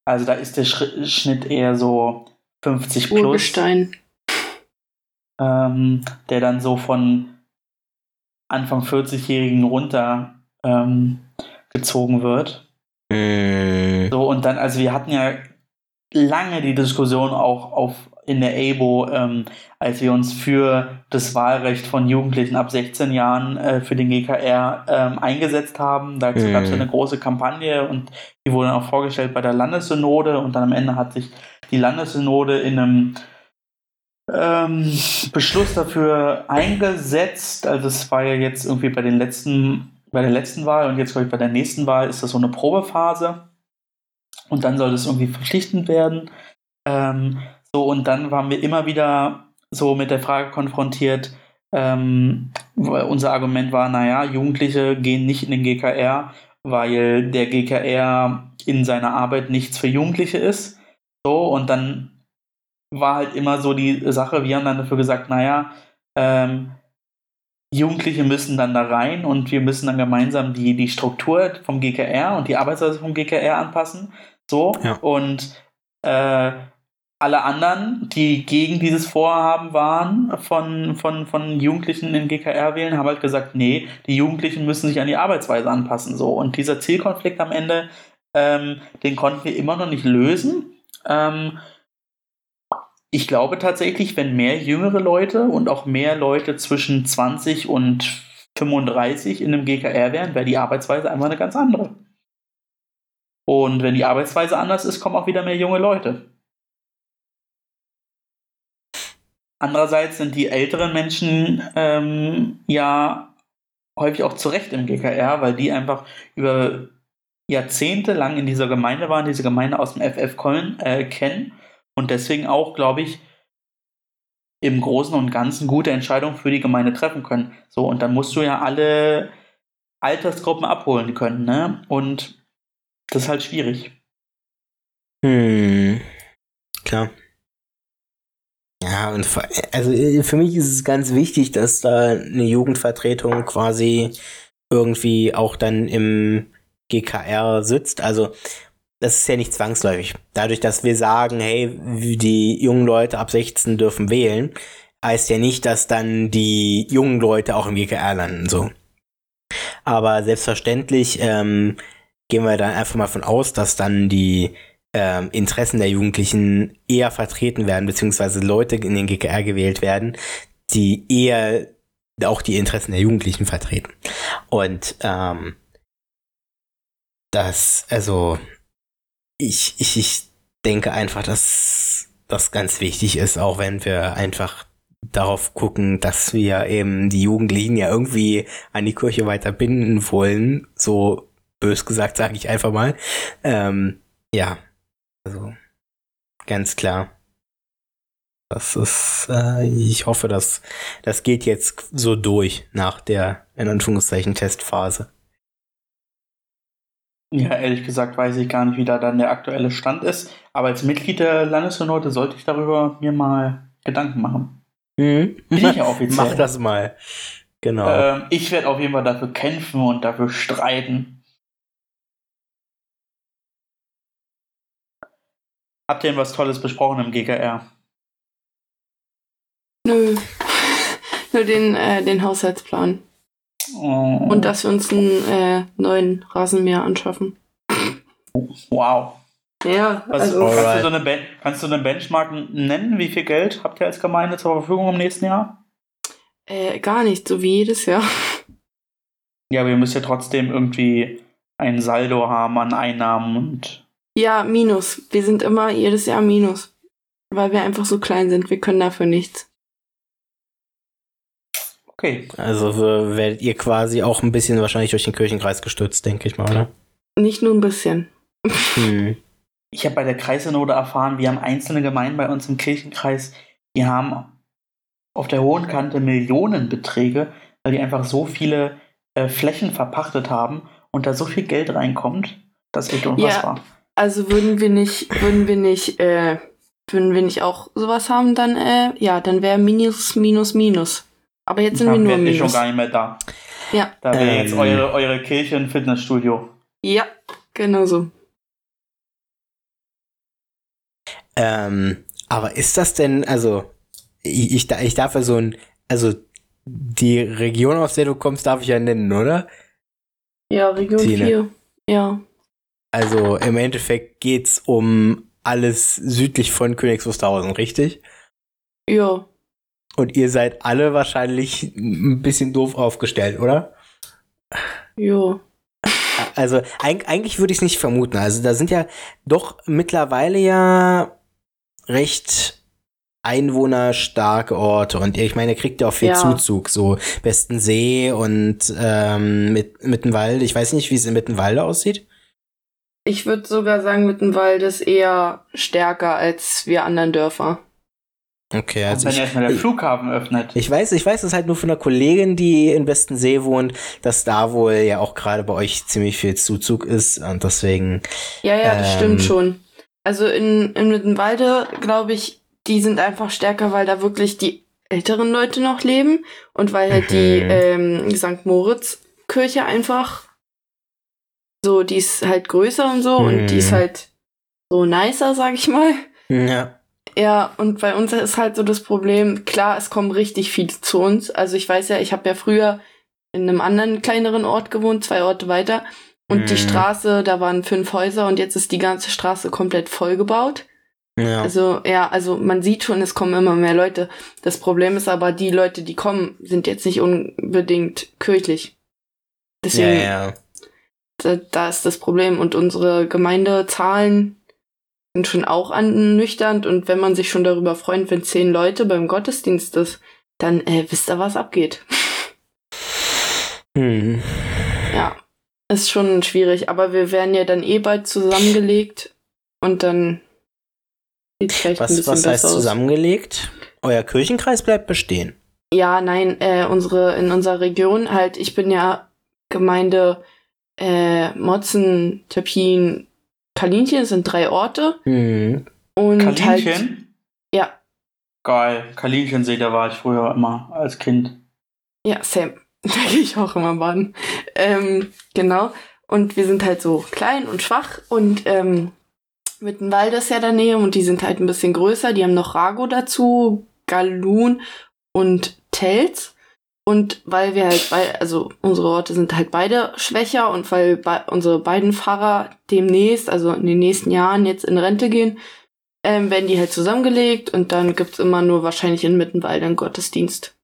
also da ist der Schnitt eher so 50 plus, Urgestein. ähm, der dann so von Anfang 40-Jährigen runter ähm, gezogen wird. Mm, So, und dann, also wir hatten ja lange die Diskussion auch auf in der ABO, ähm, als wir uns für das Wahlrecht von Jugendlichen ab 16 Jahren äh, für den GKR ähm, eingesetzt haben. Dazu Mhm. gab es eine große Kampagne und die wurde auch vorgestellt bei der Landessynode und dann am Ende hat sich die Landessynode in einem ähm, Beschluss dafür eingesetzt. Also es war ja jetzt irgendwie bei den letzten, bei der letzten Wahl und jetzt glaube ich bei der nächsten Wahl ist das so eine Probephase. Und dann soll das irgendwie verpflichtend werden. Ähm, so, und dann waren wir immer wieder so mit der Frage konfrontiert, ähm, weil unser Argument war, naja, Jugendliche gehen nicht in den GKR, weil der GKR in seiner Arbeit nichts für Jugendliche ist. So, und dann war halt immer so die Sache, wir haben dann dafür gesagt, naja, ähm, Jugendliche müssen dann da rein und wir müssen dann gemeinsam die, die Struktur vom GKR und die Arbeitsweise vom GKR anpassen. So, Ja. und äh, alle anderen, die gegen dieses Vorhaben waren, von, von, von Jugendlichen in GKR wählen, haben halt gesagt, nee, die Jugendlichen müssen sich an die Arbeitsweise anpassen. So. Und dieser Zielkonflikt am Ende, ähm, den konnten wir immer noch nicht lösen. Ähm, ich glaube tatsächlich, wenn mehr jüngere Leute und auch mehr Leute zwischen 20 und 35 in einem GKR wären, wäre die Arbeitsweise einfach eine ganz andere. Und wenn die Arbeitsweise anders ist, kommen auch wieder mehr junge Leute. Andererseits sind die älteren Menschen ähm, ja häufig auch zu Recht im GKR, weil die einfach über Jahrzehnte lang in dieser Gemeinde waren, diese Gemeinde aus dem FF Köln äh, kennen und deswegen auch, glaube ich, im Großen und Ganzen gute Entscheidungen für die Gemeinde treffen können. So, und dann musst du ja alle Altersgruppen abholen können, ne? Und das ist halt schwierig. Hm. Klar. Ja, und also äh, für mich ist es ganz wichtig, dass da eine Jugendvertretung quasi irgendwie auch dann im GKR sitzt. Also das ist ja nicht zwangsläufig. Dadurch, dass wir sagen, hey, die jungen Leute ab 16 dürfen wählen, heißt ja nicht, dass dann die jungen Leute auch im GKR landen. So. Aber selbstverständlich ähm, gehen wir dann einfach mal von aus, dass dann die ähm, Interessen der Jugendlichen eher vertreten werden, beziehungsweise Leute in den GKR gewählt werden, die eher auch die Interessen der Jugendlichen vertreten. Und ähm, das, also ich, ich, ich denke einfach, dass das ganz wichtig ist, auch wenn wir einfach darauf gucken, dass wir eben die Jugendlichen ja irgendwie an die Kirche weiter binden wollen. So bös gesagt, sage ich einfach mal. Ähm, ja, also ganz klar. Das ist, äh, ich hoffe, dass das geht jetzt so durch nach der in Anführungszeichen Testphase. Ja, ehrlich gesagt weiß ich gar nicht, wie da dann der aktuelle Stand ist. Aber als Mitglied der Landessynode sollte ich darüber mir mal Gedanken machen. Mhm. Bin ich ja offiziell. Mach das mal. Genau. Ähm, ich werde auf jeden Fall dafür kämpfen und dafür streiten. Habt ihr denn was Tolles besprochen im GKR? Nö. Nur den, äh, den Haushaltsplan. Oh, Und dass wir uns einen äh, neuen Rasenmäher anschaffen. wow. Ja, Was, also kannst, du Alright. so eine kannst du eine Benchmark nennen? Wie viel Geld habt ihr als Gemeinde zur Verfügung im nächsten Jahr? äh, gar nicht, so wie jedes Jahr. Ja, aber ihr müsst ja trotzdem irgendwie ein Saldo haben an Einnahmen und. Ja, Minus. Wir sind immer jedes Jahr Minus. Weil wir einfach so klein sind. Wir können dafür nichts. Okay. Also werdet ihr quasi auch ein bisschen wahrscheinlich durch den Kirchenkreis gestützt, denke ich mal, oder? Nicht nur ein bisschen. Hm. Ich habe bei der Kreissynode erfahren, wir haben einzelne Gemeinden bei uns im Kirchenkreis, die haben auf der hohen Kante Millionenbeträge, weil die einfach so viele äh, Flächen verpachtet haben und da so viel Geld reinkommt. Das ist echt unfassbar. Also würden wir nicht, würden wir nicht, äh, würden wir nicht auch sowas haben, dann, äh, ja, dann wäre Minus, Minus, Minus. Aber jetzt sind wir Dann nur wärt ihr schon Minus. gar nicht mehr da. Ja. Da wäre jetzt Ähm. eure, eure Kirche ein Fitnessstudio. Ja, genau so. Ähm, aber ist das denn, also, ich, ich, da- ich darf ja so ein, also, die Region, aus der du kommst, darf ich ja nennen, oder? Ja, Region Tine. 4. Ja. Also, im Endeffekt geht's um alles südlich von Königs Wusterhausen, richtig? Ja. Und ihr seid alle wahrscheinlich ein bisschen doof aufgestellt, oder? Ja. Also eig eigentlich würde ich es nicht vermuten. Also da sind ja doch mittlerweile ja recht einwohnerstarke Orte und ich meine, ihr kriegt ja auch viel Ja. Zuzug, so Bestensee und ähm, mit, Mittenwalde. Ich weiß nicht, wie es in Mittenwalde aussieht. Ich würde sogar sagen, Mittenwald ist eher stärker als wir anderen Dörfer. Okay, also wenn ich, erstmal der ich, Flughafen öffnet. ich weiß, ich weiß es halt nur von einer Kollegin, die in Bestensee wohnt, dass da wohl ja auch gerade bei euch ziemlich viel Zuzug ist und deswegen Ja, ja, das Ähm. stimmt schon. Also in, in Mittenwalde, glaube ich, die sind einfach stärker, weil da wirklich die älteren Leute noch leben und weil halt die Mhm. ähm, St. Moritz-Kirche einfach so, die ist halt größer und so und die ist Mhm. halt so nicer, sag ich mal. ja. Ja, und bei uns ist halt so das Problem, klar, es kommen richtig viele zu uns. Also ich weiß ja, ich habe ja früher in einem anderen kleineren Ort gewohnt, zwei Orte weiter. Und die Mhm. Straße, da waren fünf Häuser und jetzt ist die ganze Straße komplett vollgebaut. Ja. Also ja, also man sieht schon, es kommen immer mehr Leute. Das Problem ist aber, die Leute, die kommen, sind jetzt nicht unbedingt kirchlich. ja, Deswegen, ja. Da, da ist das Problem. Und unsere Gemeindezahlen sind schon auch ernüchternd. Und wenn man sich schon darüber freut, wenn zehn Leute beim Gottesdienst ist, dann äh, wisst ihr, was abgeht. Hm. Ja, ist schon schwierig. Aber wir werden ja dann eh bald zusammengelegt. Und dann sieht vielleicht ein Was, bisschen was besser heißt aus. zusammengelegt? Euer Kirchenkreis bleibt bestehen. Ja, nein, äh, unsere, in unserer Region halt, ich bin ja Gemeinde äh, Motzen, Töpin, Kalinchen, sind drei Orte. Hm. Und halt, Kalinchen? ja, Geil. Kaninchensee, da war ich früher immer als Kind. Ja, Sam. Da gehe ich auch immer baden. Ähm, genau. Und wir sind halt so klein und schwach und ähm, Mittenwald ist ja daneben und die sind halt ein bisschen größer. Die haben noch Rago dazu, Galun und Telz. Und weil wir halt, weil, also unsere Orte sind halt beide schwächer und weil be unsere beiden Pfarrer demnächst, also in den nächsten Jahren jetzt in Rente gehen, ähm, werden die halt zusammengelegt und dann gibt's immer nur wahrscheinlich in Mittenwald einen Gottesdienst.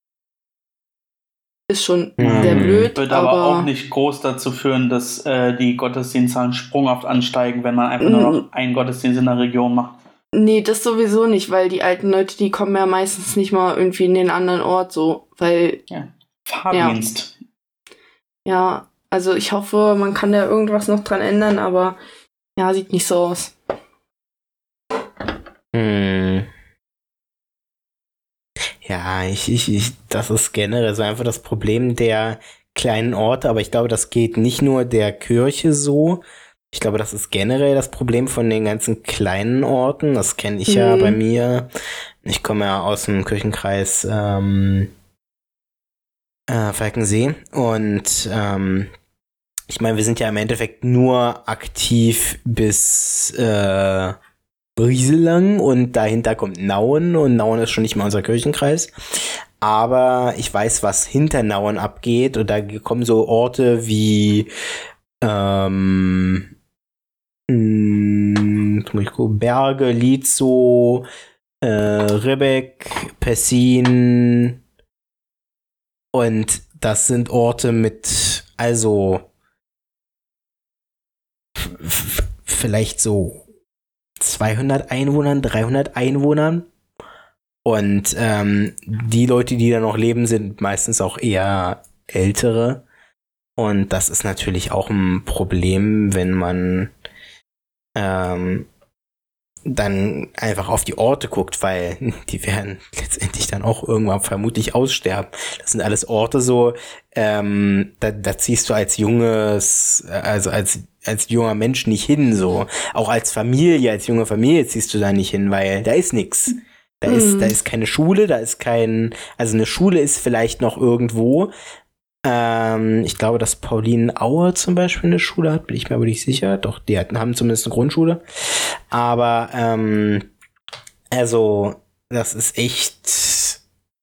Ist schon Hm. sehr blöd, Wird aber, aber, auch nicht groß dazu führen, dass äh, die Gottesdienstzahlen sprunghaft ansteigen, wenn man einfach nur Mm. noch einen Gottesdienst in der Region macht. Nee, das sowieso nicht, weil die alten Leute, die kommen ja meistens nicht mal irgendwie in den anderen Ort so, weil, Fahrdienst. ja, also ich hoffe, man kann da irgendwas noch dran ändern, aber ja, sieht nicht so aus. Hm. Ja, ich, ich, ich, das ist generell so einfach das Problem der kleinen Orte, aber ich glaube, das geht nicht nur der Kirche so. Ich glaube, das ist generell das Problem von den ganzen kleinen Orten. Das kenne ich ja Mhm. bei mir. Ich komme ja aus dem Kirchenkreis ähm, äh, Falkensee und ähm, ich meine, wir sind ja im Endeffekt nur aktiv bis äh, Brieselang und dahinter kommt Nauen und Nauen ist schon nicht mal unser Kirchenkreis. Aber ich weiß, was hinter Nauen abgeht und da kommen so Orte wie ähm, jetzt muss ich gucken, Berge, Lietzow, äh, Ribbeck, Pessin und das sind Orte mit, also vielleicht so 200 Einwohnern, 300 Einwohnern. Und ähm, die Leute, die da noch leben, sind meistens auch eher ältere. Und das ist natürlich auch ein Problem, wenn man ähm, dann einfach auf die Orte guckt, weil die werden letztendlich dann auch irgendwann vermutlich aussterben. Das sind alles Orte so, ähm, da, da ziehst du als junges, also als, als junger Mensch nicht hin, so. Auch als Familie, als junge Familie ziehst du da nicht hin, weil da ist nix. Da ist, Mhm. da ist keine Schule, da ist kein, also eine Schule ist vielleicht noch irgendwo. Ähm, ich glaube, dass Pauline Auer zum Beispiel eine Schule hat, bin ich mir aber nicht sicher. Doch, die hatten, haben zumindest eine Grundschule. Aber, ähm, also, das ist echt,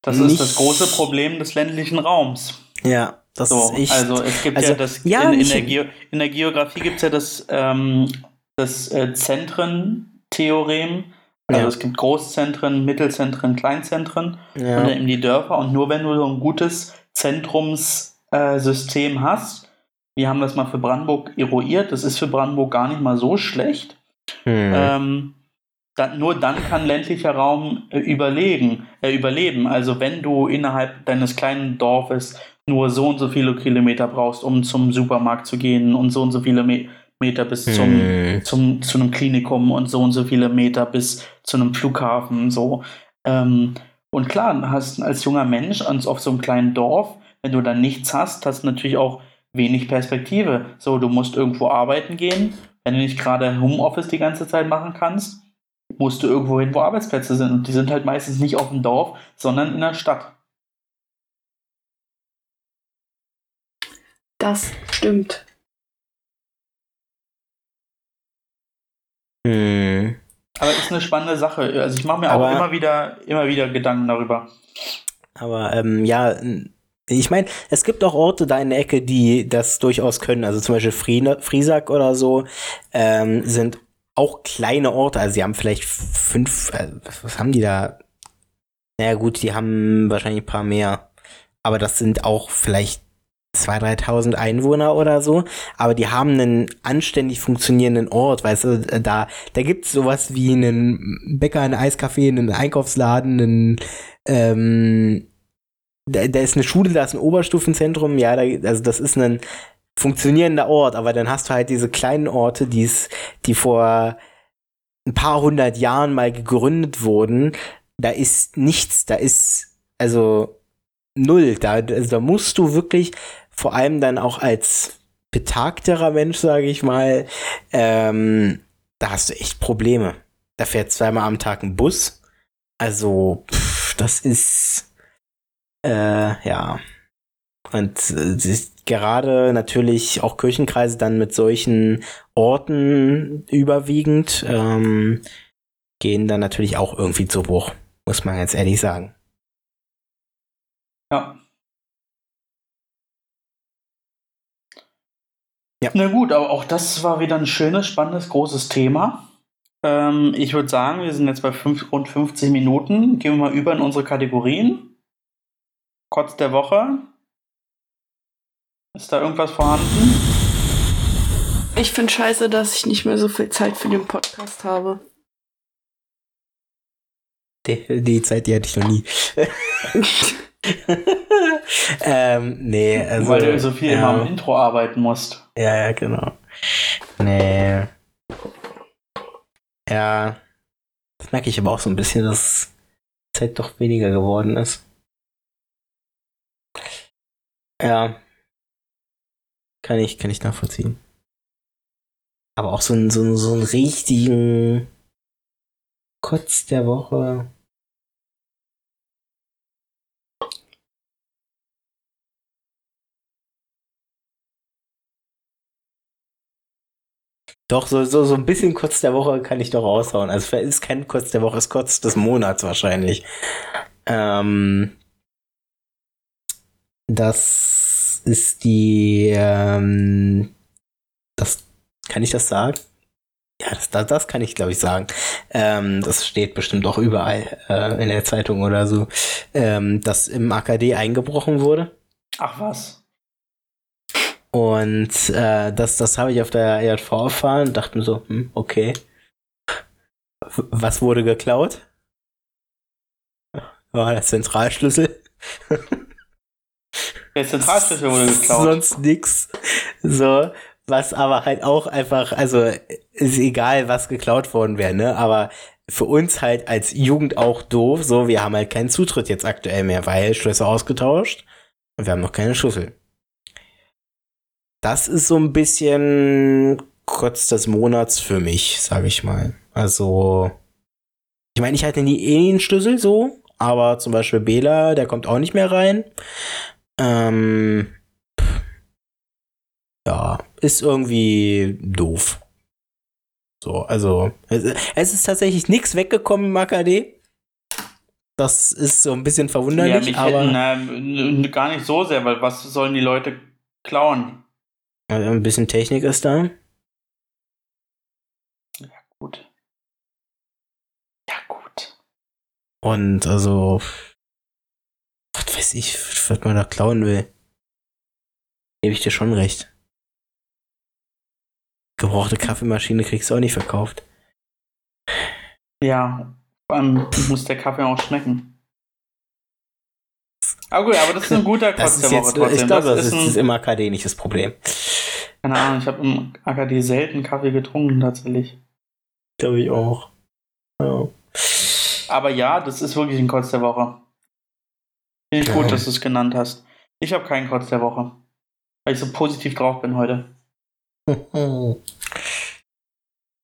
Das ist das große Problem des ländlichen Raums. ja, das So, ist echt. also es gibt also, ja das ja, in, in, der in der Geografie gibt es ja das, ähm, das äh, Zentrentheorem. Also Ja. es gibt Großzentren, Mittelzentren, Kleinzentren und ja. dann eben die Dörfer. Und nur wenn du so ein gutes Zentrumssystem hast, wir haben das mal für Brandenburg eruiert, das ist für Brandenburg gar nicht mal so schlecht. Hm. Ähm, dann, nur dann kann ländlicher Raum äh, überlegen, äh, überleben. Also wenn du innerhalb deines kleinen Dorfes nur so und so viele Kilometer brauchst, um zum Supermarkt zu gehen und so und so viele Me Meter bis zum, Hm. zum, zu einem Klinikum und so und so viele Meter bis zu einem Flughafen. So. Ähm, und klar, hast als junger Mensch auf so einem kleinen Dorf, wenn du dann nichts hast, hast du natürlich auch wenig Perspektive. So, du musst irgendwo arbeiten gehen. Wenn du nicht gerade Homeoffice die ganze Zeit machen kannst, musst du irgendwo hin, wo Arbeitsplätze sind. Und die sind halt meistens nicht auf dem Dorf, sondern in der Stadt. Das stimmt. Hm. Aber ist eine spannende Sache. Also ich mache mir Aber- auch immer wieder, immer wieder Gedanken darüber. Aber ähm, ja, ich meine, es gibt auch Orte da in der Ecke, die das durchaus können. Also zum Beispiel Friesack oder so ähm, sind auch kleine Orte. Also sie haben vielleicht fünf, äh, was, haben die da? Naja gut, die haben wahrscheinlich ein paar mehr. Aber das sind auch vielleicht 2.000, 3.000 Einwohner oder so. Aber die haben einen anständig funktionierenden Ort, weißt du, da, da gibt's sowas wie einen Bäcker, einen Eiscafé, einen Einkaufsladen, einen, ähm, da, da ist eine Schule, da ist ein Oberstufenzentrum, ja, da, also das ist ein funktionierender Ort, aber dann hast du halt diese kleinen Orte, die's, die vor ein paar hundert Jahren mal gegründet wurden, da ist nichts, da ist also null, da, also da musst du wirklich vor allem dann auch als betagterer Mensch, sage ich mal, ähm, da hast du echt Probleme. Da fährt zweimal am Tag ein Bus, Also, pff, das ist äh, ja. Und äh, gerade natürlich auch Kirchenkreise dann mit solchen Orten überwiegend ähm, gehen dann natürlich auch irgendwie zu Bruch, muss man ganz ehrlich sagen. Ja. Ja. Na gut, aber auch das war wieder ein schönes, spannendes, großes Thema. Ähm, ich würde sagen, wir sind jetzt bei fünf, rund 50 Minuten. Gehen wir mal über in unsere Kategorien. Kotz der Woche. Ist da irgendwas vorhanden? Ich finde scheiße, dass ich nicht mehr so viel Zeit für den Podcast habe. Die, die Zeit, die hatte ich noch nie. ähm, nee, also. Weil du so viel ja. immer am Intro arbeiten musst. Ja, ja, genau. Nee. Ja. Das merke ich aber auch so ein bisschen, dass Zeit doch weniger geworden ist. Ja. Kann ich, kann ich nachvollziehen. Aber auch so einen, so, so einen richtigen Kotz der Woche. Doch, so, so, so ein bisschen Kotz der Woche kann ich doch raushauen. Also es ist kein Kotz der Woche, es ist Kotz des Monats wahrscheinlich. Ähm, das ist die, ähm, das, kann ich das sagen? Ja, das, das, das kann ich, glaube ich, sagen. Ähm, das steht bestimmt auch überall äh, in der Zeitung oder so, ähm, dass im AKD eingebrochen wurde. Ach was. Und äh, das, das habe ich auf der EJV erfahren und dachte mir so, hm, okay. Was wurde geklaut? Oh, der Zentralschlüssel. Der Zentralschlüssel wurde geklaut. Sonst nix. So, was aber halt auch einfach, also ist egal, was geklaut worden wäre, ne? Aber für uns halt als Jugend auch doof, so, wir haben halt keinen Zutritt jetzt aktuell mehr, weil Schlüssel ausgetauscht und wir haben noch keine Schlüssel das ist so ein bisschen kurz des Monats für mich, sage ich mal. Also, ich meine, ich hatte nie eh einen Schlüssel so, aber zum Beispiel Bela, der kommt auch nicht mehr rein. Ähm, ja, ist irgendwie doof. So, also, es, ist tatsächlich nichts weggekommen im AKD. Das ist so ein bisschen verwunderlich, ja, aber. Hätten, na, gar nicht so sehr, weil was sollen die Leute klauen? Also ein bisschen Technik ist da. Ja, gut. Ja, gut. Und also, was weiß ich, was man da klauen will. Gebe ich dir schon recht. Gebrauchte Kaffeemaschine kriegst du auch nicht verkauft. Ja, vor allem muss der Kaffee auch schmecken. Aber gut, aber das ist ein guter Kotz der Woche trotzdem. Ich glaube, das, das, ist, ist immer KD nicht das Problem. Keine Ahnung, ich habe im AKD selten Kaffee getrunken, tatsächlich. Glaube ich auch. Ja. Aber ja, das ist wirklich ein Kotz der Woche. Finde ich ja. gut, dass du es genannt hast. Ich habe keinen Kotz der Woche. Weil ich so positiv drauf bin heute.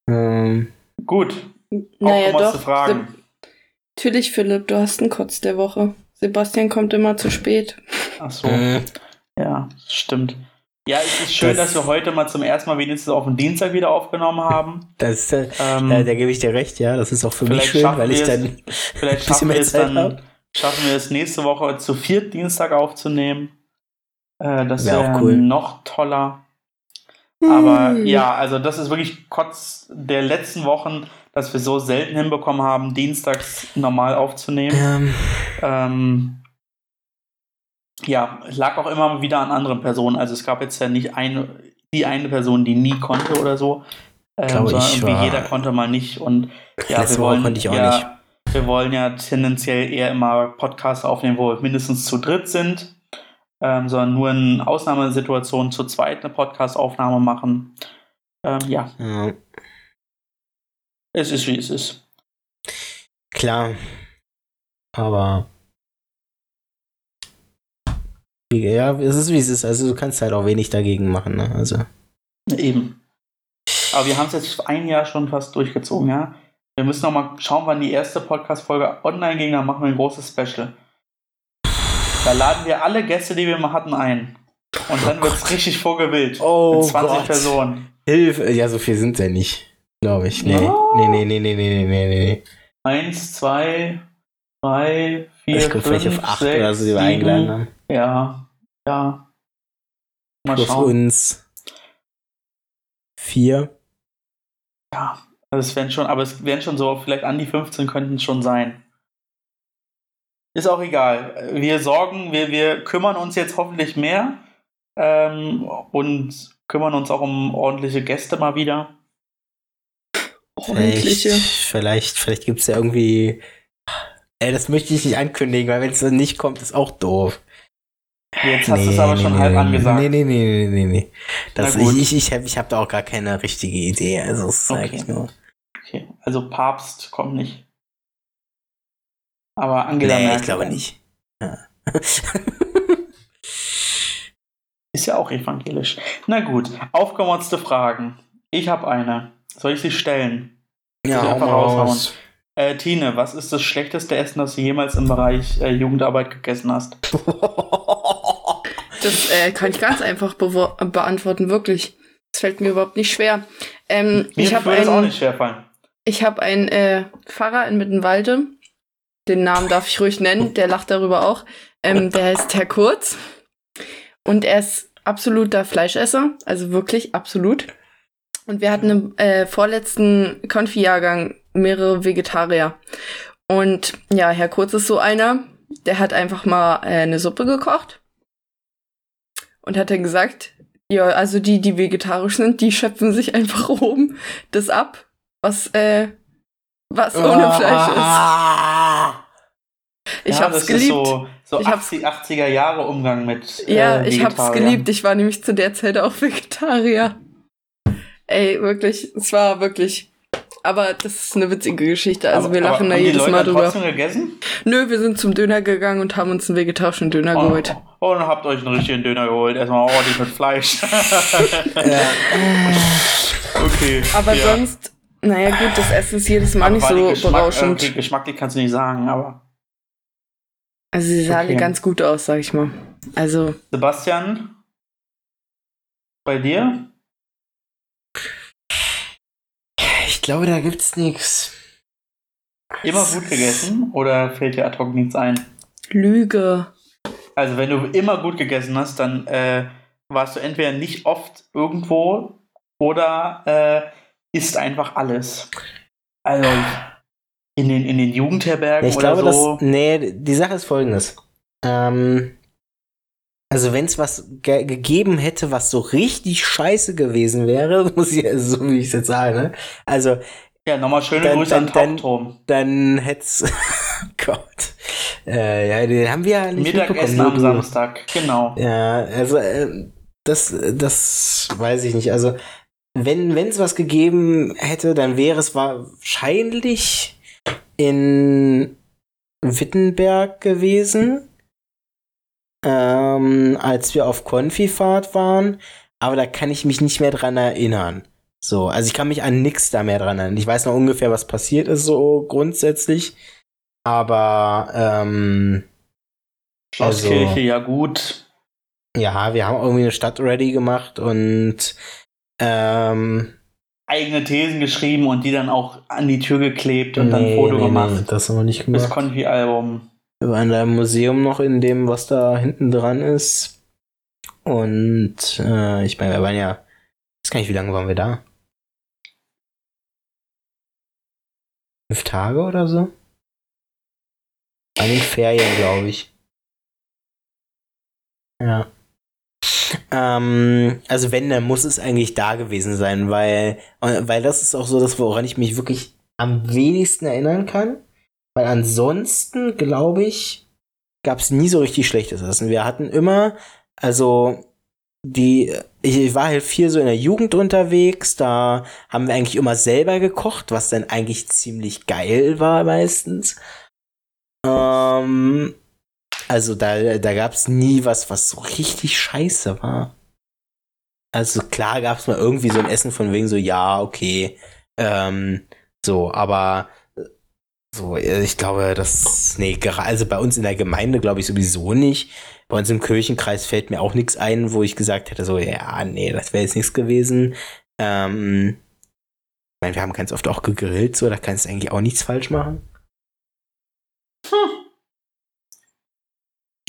ähm. Gut. Naja, doch. Zu fragen. Natürlich, Philipp, du hast einen Kotz der Woche. Sebastian kommt immer zu spät. Ach so. Äh. Ja, stimmt. Ja, es ist schön, das, dass wir heute mal zum ersten Mal wenigstens auf den Dienstag wieder aufgenommen haben. Das, äh, ähm, äh, da gebe ich dir recht, ja. Das ist auch für mich schön, weil ich dann vielleicht schaffen wir es dann, hab. Schaffen wir es nächste Woche zu viert Dienstag aufzunehmen. Äh, das wäre wär cool. noch toller. Aber hm. ja, also das ist wirklich Kotz der letzten Wochen, dass wir so selten hinbekommen haben, dienstags normal aufzunehmen. Ähm. Ähm, ja, lag auch immer wieder an anderen Personen. Also es gab jetzt ja nicht eine, die eine Person, die nie konnte oder so. Ähm, sondern irgendwie jeder konnte mal nicht. Und ja, wir wollen, konnte ich auch ja, nicht. Wir wollen ja tendenziell eher immer Podcasts aufnehmen, wo wir mindestens zu dritt sind. Ähm, sondern nur in Ausnahmesituationen zu zweit eine Podcast-Aufnahme machen. Ähm, ja. ja. Es ist wie es ist. Klar. Aber ja, es ist wie es ist. Also du kannst halt auch wenig dagegen machen, ne? Also. Eben. Aber wir haben es jetzt ein Jahr schon fast durchgezogen, ja. Wir müssen noch mal schauen, wann die erste Podcast-Folge online ging, dann machen wir ein großes Special. Da laden wir alle Gäste, die wir mal hatten, ein. Und dann wird es richtig vorgewillt. Oh mit 20 Gott. Personen. Hilfe. Ja, so viel sind ja nicht. Glaube ich. Nee. Ja. Nee, nee, nee, nee, nee, nee, nee. Eins, zwei, drei, vier, Ich fünf, vielleicht auf acht sechs, oder so, die wir sieben. eingeladen haben. Ja, ja. Mal Plus schauen. uns vier. Ja, also es werden schon, aber es werden schon so, vielleicht an die 15 könnten es schon sein. Ist auch egal. Wir sorgen, wir, wir kümmern uns jetzt hoffentlich mehr ähm, und kümmern uns auch um ordentliche Gäste mal wieder. Ordentliche. Vielleicht, vielleicht, vielleicht gibt es ja irgendwie. Ey, das möchte ich nicht ankündigen, weil wenn es nicht kommt, ist auch doof. Jetzt hast du es aber schon halb angesagt. Nee, nee, nee, nee, nee, nee. Das, ich ich, ich habe ich hab da auch gar keine richtige Idee. Also, es ist Okay. eigentlich nur. Okay, also Papst kommt nicht. Aber Angela Nee, Merkel. ich glaube nicht. Ja. Ist ja auch evangelisch. Na gut, aufgemotzte Fragen. Ich habe eine. Soll ich sie stellen? ja, hau einfach mal raushauen? raus. Äh, Tine, was ist das schlechteste Essen, das du jemals im Bereich äh, Jugendarbeit gegessen hast? Das äh, kann ich ganz einfach bewo- beantworten, wirklich. Das fällt mir überhaupt nicht schwer. Ähm, Mir ich habe würde es auch einen, nicht schwerfallen. Ich hab einen äh, Pfarrer in Mittenwalde. Den Namen darf ich ruhig nennen. Der lacht darüber auch. Ähm, der heißt Herr Kurz. Und er ist absoluter Fleischesser. Also wirklich absolut. Und wir hatten im äh, vorletzten Konfi-Jahrgang mehrere Vegetarier. Und ja, Herr Kurz ist so einer, der hat einfach mal äh, eine Suppe gekocht und hat dann gesagt, ja, also die, die vegetarisch sind, die schöpfen sich einfach oben das ab, was, äh, was ohne Fleisch ist. Ich Ah. ja, hab's das geliebt. Ist so so Ich hab's- 80, 80er Jahre Umgang mit. Ja, äh, ich hab's geliebt. Ich war nämlich zu der Zeit auch Vegetarier. Ey, wirklich, es war wirklich. Aber das ist eine witzige Geschichte. Also Aber- wir lachen aber da jedes Leute Mal drüber. trotzdem gegessen? Nö, wir sind zum Döner gegangen und haben uns einen vegetarischen Döner Oh, geholt. oh, und habt euch einen richtigen Döner geholt. Erstmal ordentlich mit Fleisch. okay. Aber ja. sonst, naja gut, das Essen ist jedes Mal Aber nicht so Geschmack, berauschend. Okay, geschmacklich kannst du nicht sagen, aber. Also sie sah Okay. ganz gut aus, sag ich mal. Also, Sebastian, bei dir? Ich glaube, da gibt's nichts. Immer gut gegessen oder fällt dir ad hoc nichts ein? Lüge. Also, wenn du immer gut gegessen hast, dann äh, warst du entweder nicht oft irgendwo oder äh, isst einfach alles. Also, in den, in den Jugendherbergen Ich oder glaube, so. dass. Nee, die Sache ist folgendes. Ähm, also, wenn es was ge gegeben hätte, was so richtig scheiße gewesen wäre, muss ich, also, so wie ich es jetzt sage, ne? Also, ja, nochmal schöne dann- Grüße dann- an dann- Taubturm. dann hätt's. Gott. Äh, ja, den haben wir ja nicht Mittagessen am. Samstag, genau. Ja, also äh, das, das weiß ich nicht. Also wenn es was gegeben hätte, dann wäre es wahrscheinlich in Wittenberg gewesen, ähm, als wir auf Konfifahrt waren. Aber da kann ich mich nicht mehr dran erinnern. So, also ich kann mich an nichts da mehr dran erinnern. Ich weiß noch ungefähr, was passiert ist, so grundsätzlich. Aber ähm, Schlosskirche, Also- ja gut. ja, wir haben irgendwie eine Stadt ready gemacht und ähm, Eigene Thesen geschrieben und die dann auch an die Tür geklebt und dann nee, Foto nee, gemacht. Nee, das haben wir nicht Das gemacht. Konfi-Album. Wir waren da im Museum noch in dem, was da hinten dran ist. Und äh, ich meine, wir waren ja, ich weiß gar nicht, wie lange waren wir da? Fünf Tage oder so? An den Ferien, glaube ich. Ja. Ähm, also wenn, dann muss es eigentlich da gewesen sein, weil, äh, weil das ist auch so das, woran ich mich wirklich am wenigsten erinnern kann. Weil ansonsten, glaube ich, gab es nie so richtig schlechtes Essen. Wir hatten immer, also die, ich war halt viel so in der Jugend unterwegs, da haben wir eigentlich immer selber gekocht, was dann eigentlich ziemlich geil war meistens. Ähm, also da, da gab es nie was, was so richtig scheiße war. Also klar gab es mal irgendwie so ein Essen von wegen so, ja, okay, ähm, So, aber äh, so, ich glaube, das, nee, also bei uns in der Gemeinde glaube ich sowieso nicht. Bei uns im Kirchenkreis fällt mir auch nichts ein, wo ich gesagt hätte, so, ja, nee, das wäre jetzt nichts gewesen. Ähm, ich meine, wir haben ganz oft auch gegrillt, so, da kannst du eigentlich auch nichts falsch machen.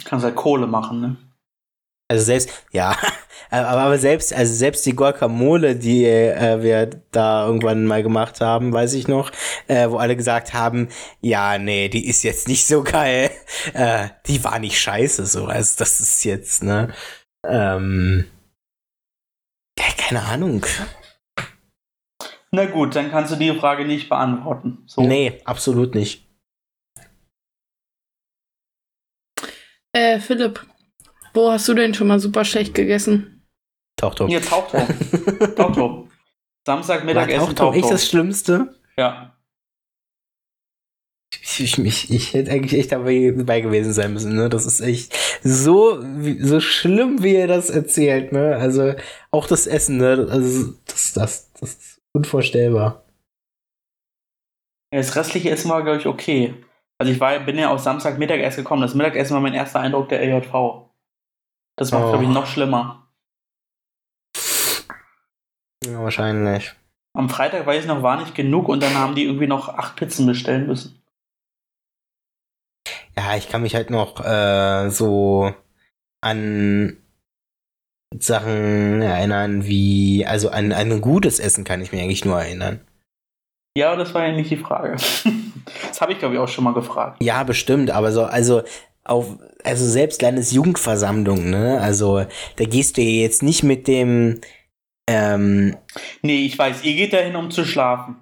Kannst halt Kohle machen, ne? Also selbst, ja, aber, selbst, also selbst die Guacamole, die äh, wir da irgendwann mal gemacht haben, weiß ich noch, äh, wo alle gesagt haben, ja, nee, die ist jetzt nicht so geil, äh, die war nicht scheiße, so, also das ist jetzt, ne, ähm, ja, keine Ahnung. Na gut, dann kannst du die Frage nicht beantworten. So. Nee, absolut nicht. Äh, Philipp, wo hast du denn schon mal super schlecht gegessen? Tauchtop. Jetzt Tauchtop. Tauchtop. Samstagmittag essen Tauchtop echt das Schlimmste? Ja. Ich, ich, ich, hätte eigentlich echt dabei, dabei gewesen sein müssen, ne? Das ist echt so, so schlimm, wie er das erzählt, ne? Also, auch das Essen, ne? Also, das, das, das ist unvorstellbar. Das restliche Essen war, glaube ich, okay. Also ich war, bin ja auf Samstagmittag erst gekommen. Das Mittagessen war mein erster Eindruck der LJV. Das war, Oh. glaube ich, noch schlimmer. Ja, wahrscheinlich. Am Freitag weiß ich noch, war nicht genug und dann haben die irgendwie noch acht Pizzen bestellen müssen. Ja, ich kann mich halt noch äh, so an Sachen erinnern, wie, also an, an ein gutes Essen kann ich mich eigentlich nur erinnern. Ja, das war ja nicht die Frage. das habe ich, glaube ich, auch schon mal gefragt. Ja, bestimmt, aber so, also auf, also selbst Landesjugendversammlung, ne? Also da gehst du ja jetzt nicht mit dem, ähm, Nee, ich weiß, ihr geht dahin, um zu schlafen.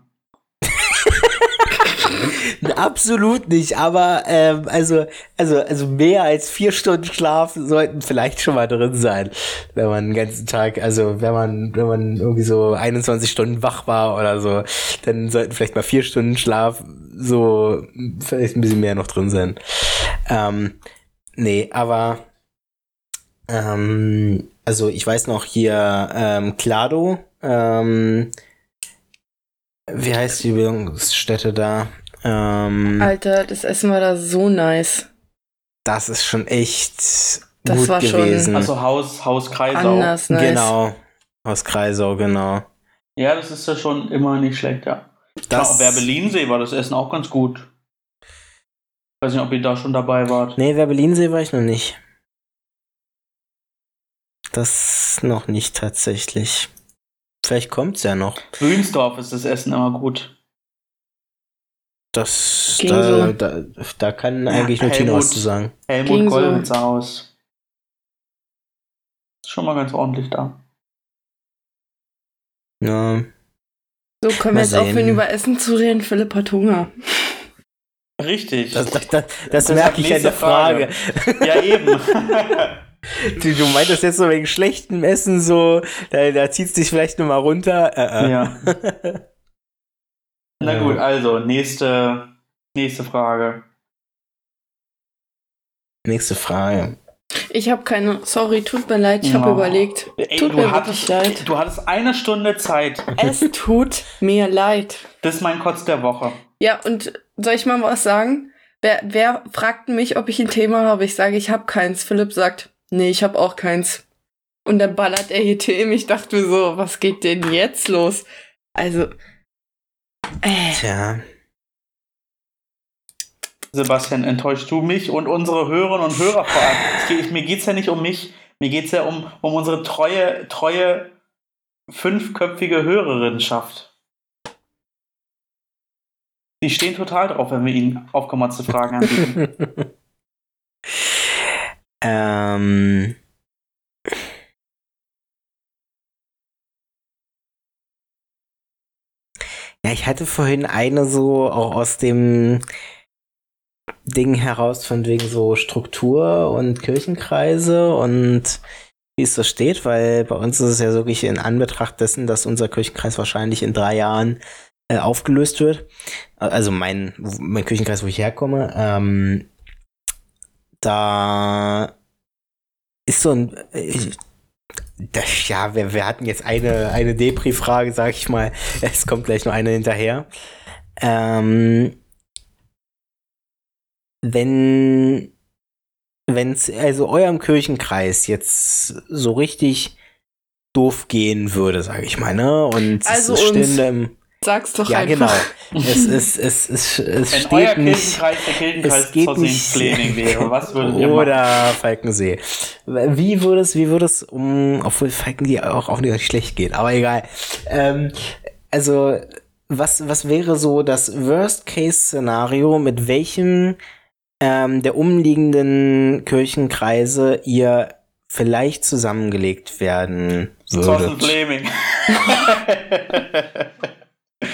absolut nicht, aber ähm, also, also, also mehr als vier Stunden Schlaf sollten vielleicht schon mal drin sein, wenn man den ganzen Tag, also wenn man, wenn man irgendwie so 21 Stunden wach war oder so, dann sollten vielleicht mal vier Stunden Schlaf so vielleicht ein bisschen mehr noch drin sein. Ähm, nee, aber ähm, also ich weiß noch hier ähm, Klado, ähm, wie heißt die Bildungsstätte da? Ähm, Alter, das Essen war da so nice. das ist schon echt Das gut war schon- gewesen. Also Haus, Haus Kreisau. Anders nice. Genau. Aus Kreisau, genau. Ja, das ist ja schon immer nicht schlecht, ja. Das, Auf Werbelinsee war das Essen auch ganz gut. Weiß nicht, ob ihr da schon dabei wart. Nee, Werbelinsee war ich noch nicht. Das noch nicht tatsächlich. Vielleicht kommt's ja noch. Grünsdorf ist das Essen immer gut. Das, da, so. da, da kann Ja, eigentlich nur Tino was zu sagen. Helmut Ging so. Haus. Ist schon mal ganz ordentlich da. Ja. So, können Mal wir jetzt aufhören, sehen. über Essen zu reden? Philipp hat Hunger. Richtig. Das, das, das, das merke ich an der Frage. ja, eben. Du, du meintest jetzt so wegen schlechtem Essen so, da, da zieht's dich vielleicht nur mal runter. Äh, äh. ja. Na Ja. gut, also, nächste, nächste Frage. Nächste Frage. Ich habe keine. Sorry, tut mir leid, ich habe Ja. überlegt. Ey, tut du, mir hattest, wirklich leid. du hattest eine Stunde Zeit. Es tut mir leid. Das ist mein Kotz der Woche. Ja, und soll ich mal was sagen? Wer, wer fragt mich, ob ich ein Thema habe? Ich sage, ich habe keins. Philipp sagt, nee, ich habe auch keins. Und dann ballert er hier Themen. Ich dachte mir so, was geht denn jetzt los? Also, äh, Tja. Sebastian, enttäuschst du mich und unsere Hörerinnen und Hörer vor allem? Geht, mir geht es ja nicht um mich, mir geht es ja um, um unsere treue, treue fünfköpfige Hörerinnenschaft. Die stehen total drauf, wenn wir ihnen aufgemotzte Fragen anbieten. ähm. Ja, ich hatte vorhin eine so auch aus dem Ding heraus von wegen so Struktur und Kirchenkreise und wie es so steht, weil bei uns ist es ja wirklich in Anbetracht dessen, dass unser Kirchenkreis wahrscheinlich in drei Jahren äh, aufgelöst wird. Also mein, mein Kirchenkreis, wo ich herkomme, ähm, da ist so ein. Ich, das, ja, wir, wir hatten jetzt eine, eine Depri-Frage, sag ich mal. Es kommt gleich noch eine hinterher. Ähm, wenn wenn es also eurem Kirchenkreis jetzt so richtig doof gehen würde, sage ich mal, ne? Und Also es stünde im Sag's doch ja, einfach. genau. Es, es, es, es, es Wenn steht euer nicht. Kirchenkreis der Kirchenkreis es geht Zossing nicht- Fleming wäre, was würdet ihr machen? Oder Falkensee. Wie würde es, wie würde es um, obwohl Falkensee auch, auch nicht schlecht geht, aber egal. Ähm, also, was, was wäre so das Worst-Case-Szenario, mit welchem ähm, der umliegenden Kirchenkreise ihr vielleicht zusammengelegt werden Zossen würdet? Fleming.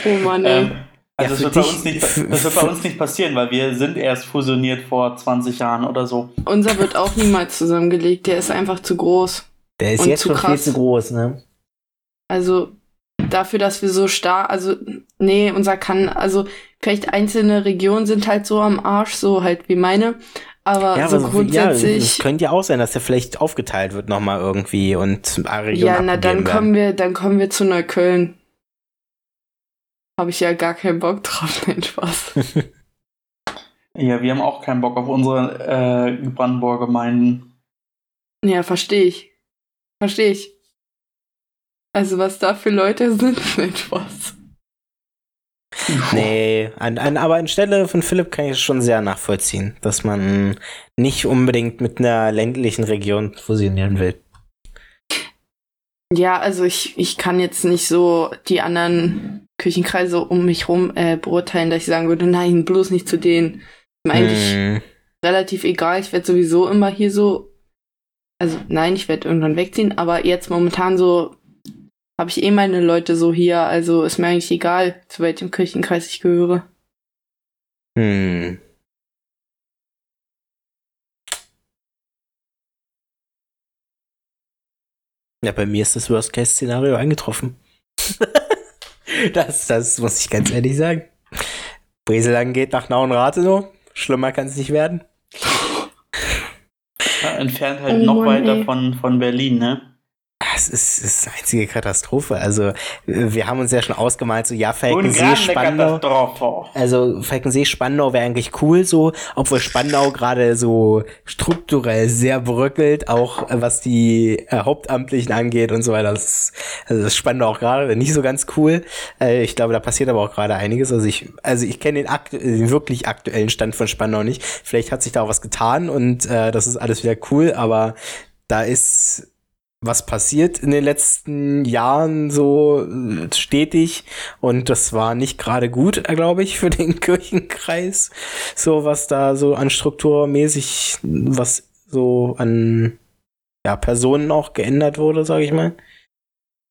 Oh Mann, ey. ähm, also Ja, das, wird bei uns nicht, das wird bei uns nicht passieren, weil wir sind erst fusioniert vor 20 Jahren oder so. Unser wird auch niemals zusammengelegt. Der ist einfach zu groß. Der ist Und jetzt zu schon viel krass. zu groß, ne? Also dafür, dass wir so stark, also nee, unser kann, also vielleicht einzelne Regionen sind halt so am Arsch, so halt wie meine. Aber Ja, so aber ja, es grundsätzlich. könnte ja auch sein, dass der vielleicht aufgeteilt wird nochmal irgendwie und Region Ja, na dann abgegeben kommen wir, dann kommen wir zu Neukölln. Habe ich ja gar keinen Bock drauf, nein Spaß. Ja, wir haben auch keinen Bock auf unsere äh, Brandenburger Gemeinden. ja, verstehe ich. Verstehe ich. Also was da für Leute sind, nein Spaß. Nee, an, an, aber anstelle von Philipp kann ich es schon sehr nachvollziehen, dass man nicht unbedingt mit einer ländlichen Region fusionieren will. Ja, also ich, ich kann jetzt nicht so die anderen Küchenkreise um mich rum äh, beurteilen, dass ich sagen würde, nein, bloß nicht zu denen. Ist mir eigentlich Hm, relativ egal. Ich werde sowieso immer hier so. Also nein, ich werde irgendwann wegziehen, aber jetzt momentan so habe ich eh meine Leute so hier, also ist mir eigentlich egal, zu welchem Kirchenkreis ich gehöre. hm. Ja, bei mir ist das Worst-Case-Szenario eingetroffen. das, das muss ich ganz ehrlich sagen. Breselang geht nach Nauen-Rathenow. Schlimmer kann es nicht werden. Ja, entfernt halt Oh noch Mann, weiter ey. von, von Berlin, ne? Es ist, ist eine einzige Katastrophe. Also, wir haben uns ja schon ausgemalt, so, ja, Falkensee, Spandau. Also, Falkensee, Spandau wäre eigentlich cool so, obwohl Spandau gerade so strukturell sehr bröckelt, auch äh, was die äh, Hauptamtlichen angeht und so weiter. Das ist, also, das Spandau auch gerade nicht so ganz cool. Äh, ich glaube, da passiert aber auch gerade einiges. Also, ich, also ich kenne den, aktu den wirklich aktuellen Stand von Spandau nicht. Vielleicht hat sich da auch was getan und äh, das ist alles wieder cool, aber da ist was passiert in den letzten Jahren so äh, stetig und das war nicht gerade gut, äh, glaube ich, für den Kirchenkreis. So was da so an strukturmäßig, was so an ja, Personen auch geändert wurde, sage ich mal.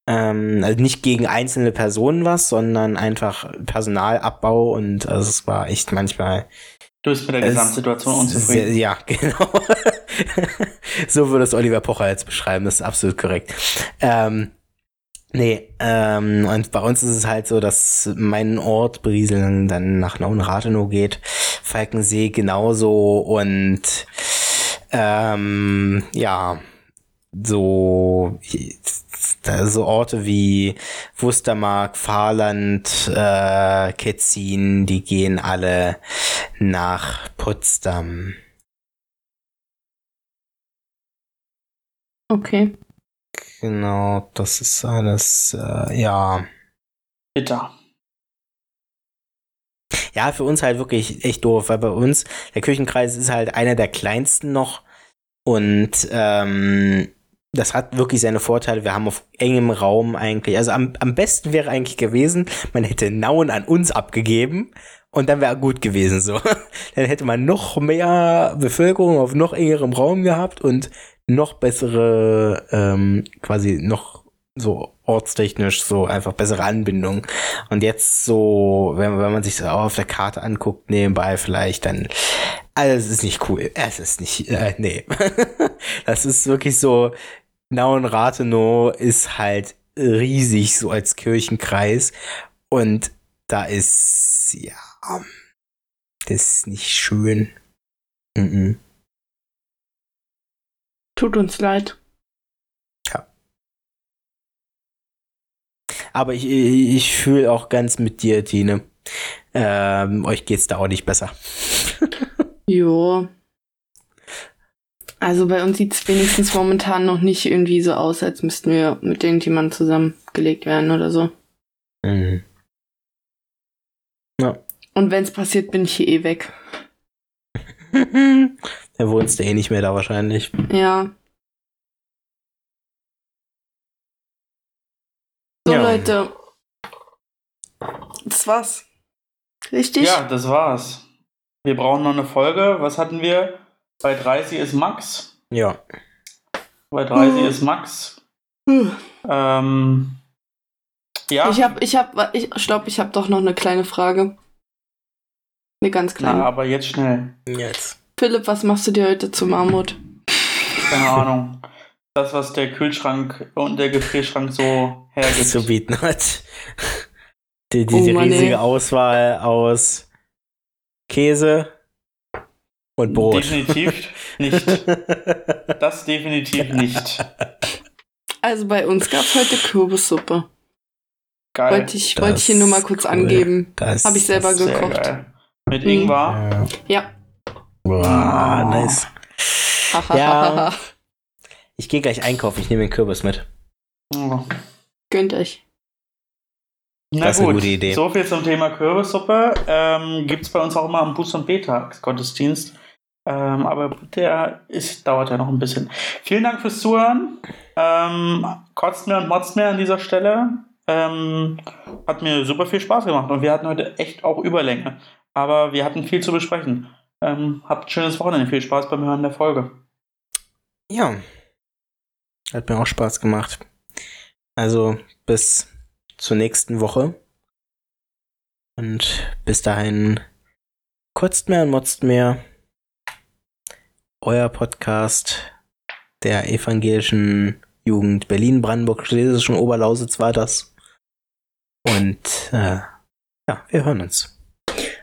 Ähm, also nicht gegen einzelne Personen was, sondern einfach Personalabbau und also es war echt manchmal Du bist mit der es- Gesamtsituation sehr- unzufrieden. Ja, genau. so würde es Oliver Pocher jetzt beschreiben, das ist absolut korrekt. Ähm, nee, ähm, und bei uns ist es halt so, dass mein Ort Brieseln dann nach Nauen-Rathenow geht, Falkensee genauso und ähm, ja, so, so Orte wie Wustermark, Fahrland, äh, Ketzin, die gehen alle nach Potsdam. Okay. Genau, das ist alles, äh, ja. Bitter. Ja, für uns halt wirklich echt doof, weil bei uns, der Kirchenkreis ist halt einer der kleinsten noch und ähm, das hat wirklich seine Vorteile. Wir haben auf engem Raum eigentlich, also am, am besten wäre eigentlich gewesen, man hätte Nauen an uns abgegeben und dann wäre gut gewesen so. dann hätte man noch mehr Bevölkerung auf noch engerem Raum gehabt und noch bessere, ähm, quasi noch so ortstechnisch so einfach bessere Anbindung. Und jetzt so, wenn, wenn man sich so auf der Karte anguckt, nebenbei vielleicht, dann, also es ist nicht cool. Es ist nicht, äh, nee. das ist wirklich so, Nauen-Rathenow ist halt riesig so als Kirchenkreis und da ist, ja, das ist nicht schön. Mhm. Tut uns leid. Aber ich, ich, ich fühle auch ganz mit dir, Tine. Ähm, euch geht's da auch nicht besser. Jo. Also bei uns sieht es wenigstens momentan noch nicht irgendwie so aus, als müssten wir mit irgendjemandem zusammengelegt werden oder so. Mhm. Ja. Und wenn es passiert, bin ich hier eh weg. da wohnst du eh nicht mehr da wahrscheinlich. Ja. So, Ja. Leute. Das war's. Richtig? Ja, das war's. Wir brauchen noch eine Folge. Was hatten wir? Bei 30 ist Max. Ja. Bei 30 Hm. ist Max. Puh. Ähm, ja, Ich hab, ich hab, ich glaube, ich habe doch noch eine kleine Frage. Eine ganz kleine. na, aber jetzt schnell. Jetzt. Philipp, was machst du dir heute zum Mammut? Keine Ahnung. Das, was der Kühlschrank und der Gefrierschrank so hergibt. Zu bieten hat. Die, Oh diese Mann, ey. riesige Auswahl aus Käse und Brot. Definitiv nicht. Das definitiv nicht. Also bei uns gab's heute Kürbissuppe. Geil. Wollte ich, wollte ich das hier nur mal kurz cool. angeben. Das, Hab ich selber das- Sehr gekocht. geil. Mit Mhm. Ingwer. Ja. Boah, nice. Hahaha. Ja. Ich gehe gleich einkaufen, ich nehme den Kürbis mit. Gönnt euch. Na Das ist eine gut, gute Idee. so viel zum Thema Kürbissuppe. Ähm, Gibt es bei uns auch immer am Buß- und B-Tags-Gottesdienst. Ähm, aber der ist, dauert ja noch ein bisschen. Vielen Dank fürs Zuhören. Ähm, kotzt mir und motzt mir an dieser Stelle. Ähm, hat mir super viel Spaß gemacht und wir hatten heute echt auch Überlänge. Aber wir hatten viel zu besprechen. Ähm, habt ein schönes Wochenende. Viel Spaß beim Hören der Folge. Ja. Hat mir auch Spaß gemacht. Also bis zur nächsten Woche. Und bis dahin kotzt mehr und motzt mehr. Euer Podcast der evangelischen Jugend Berlin-Brandenburg-Schlesischen Oberlausitz war das. Und äh, ja, wir hören uns.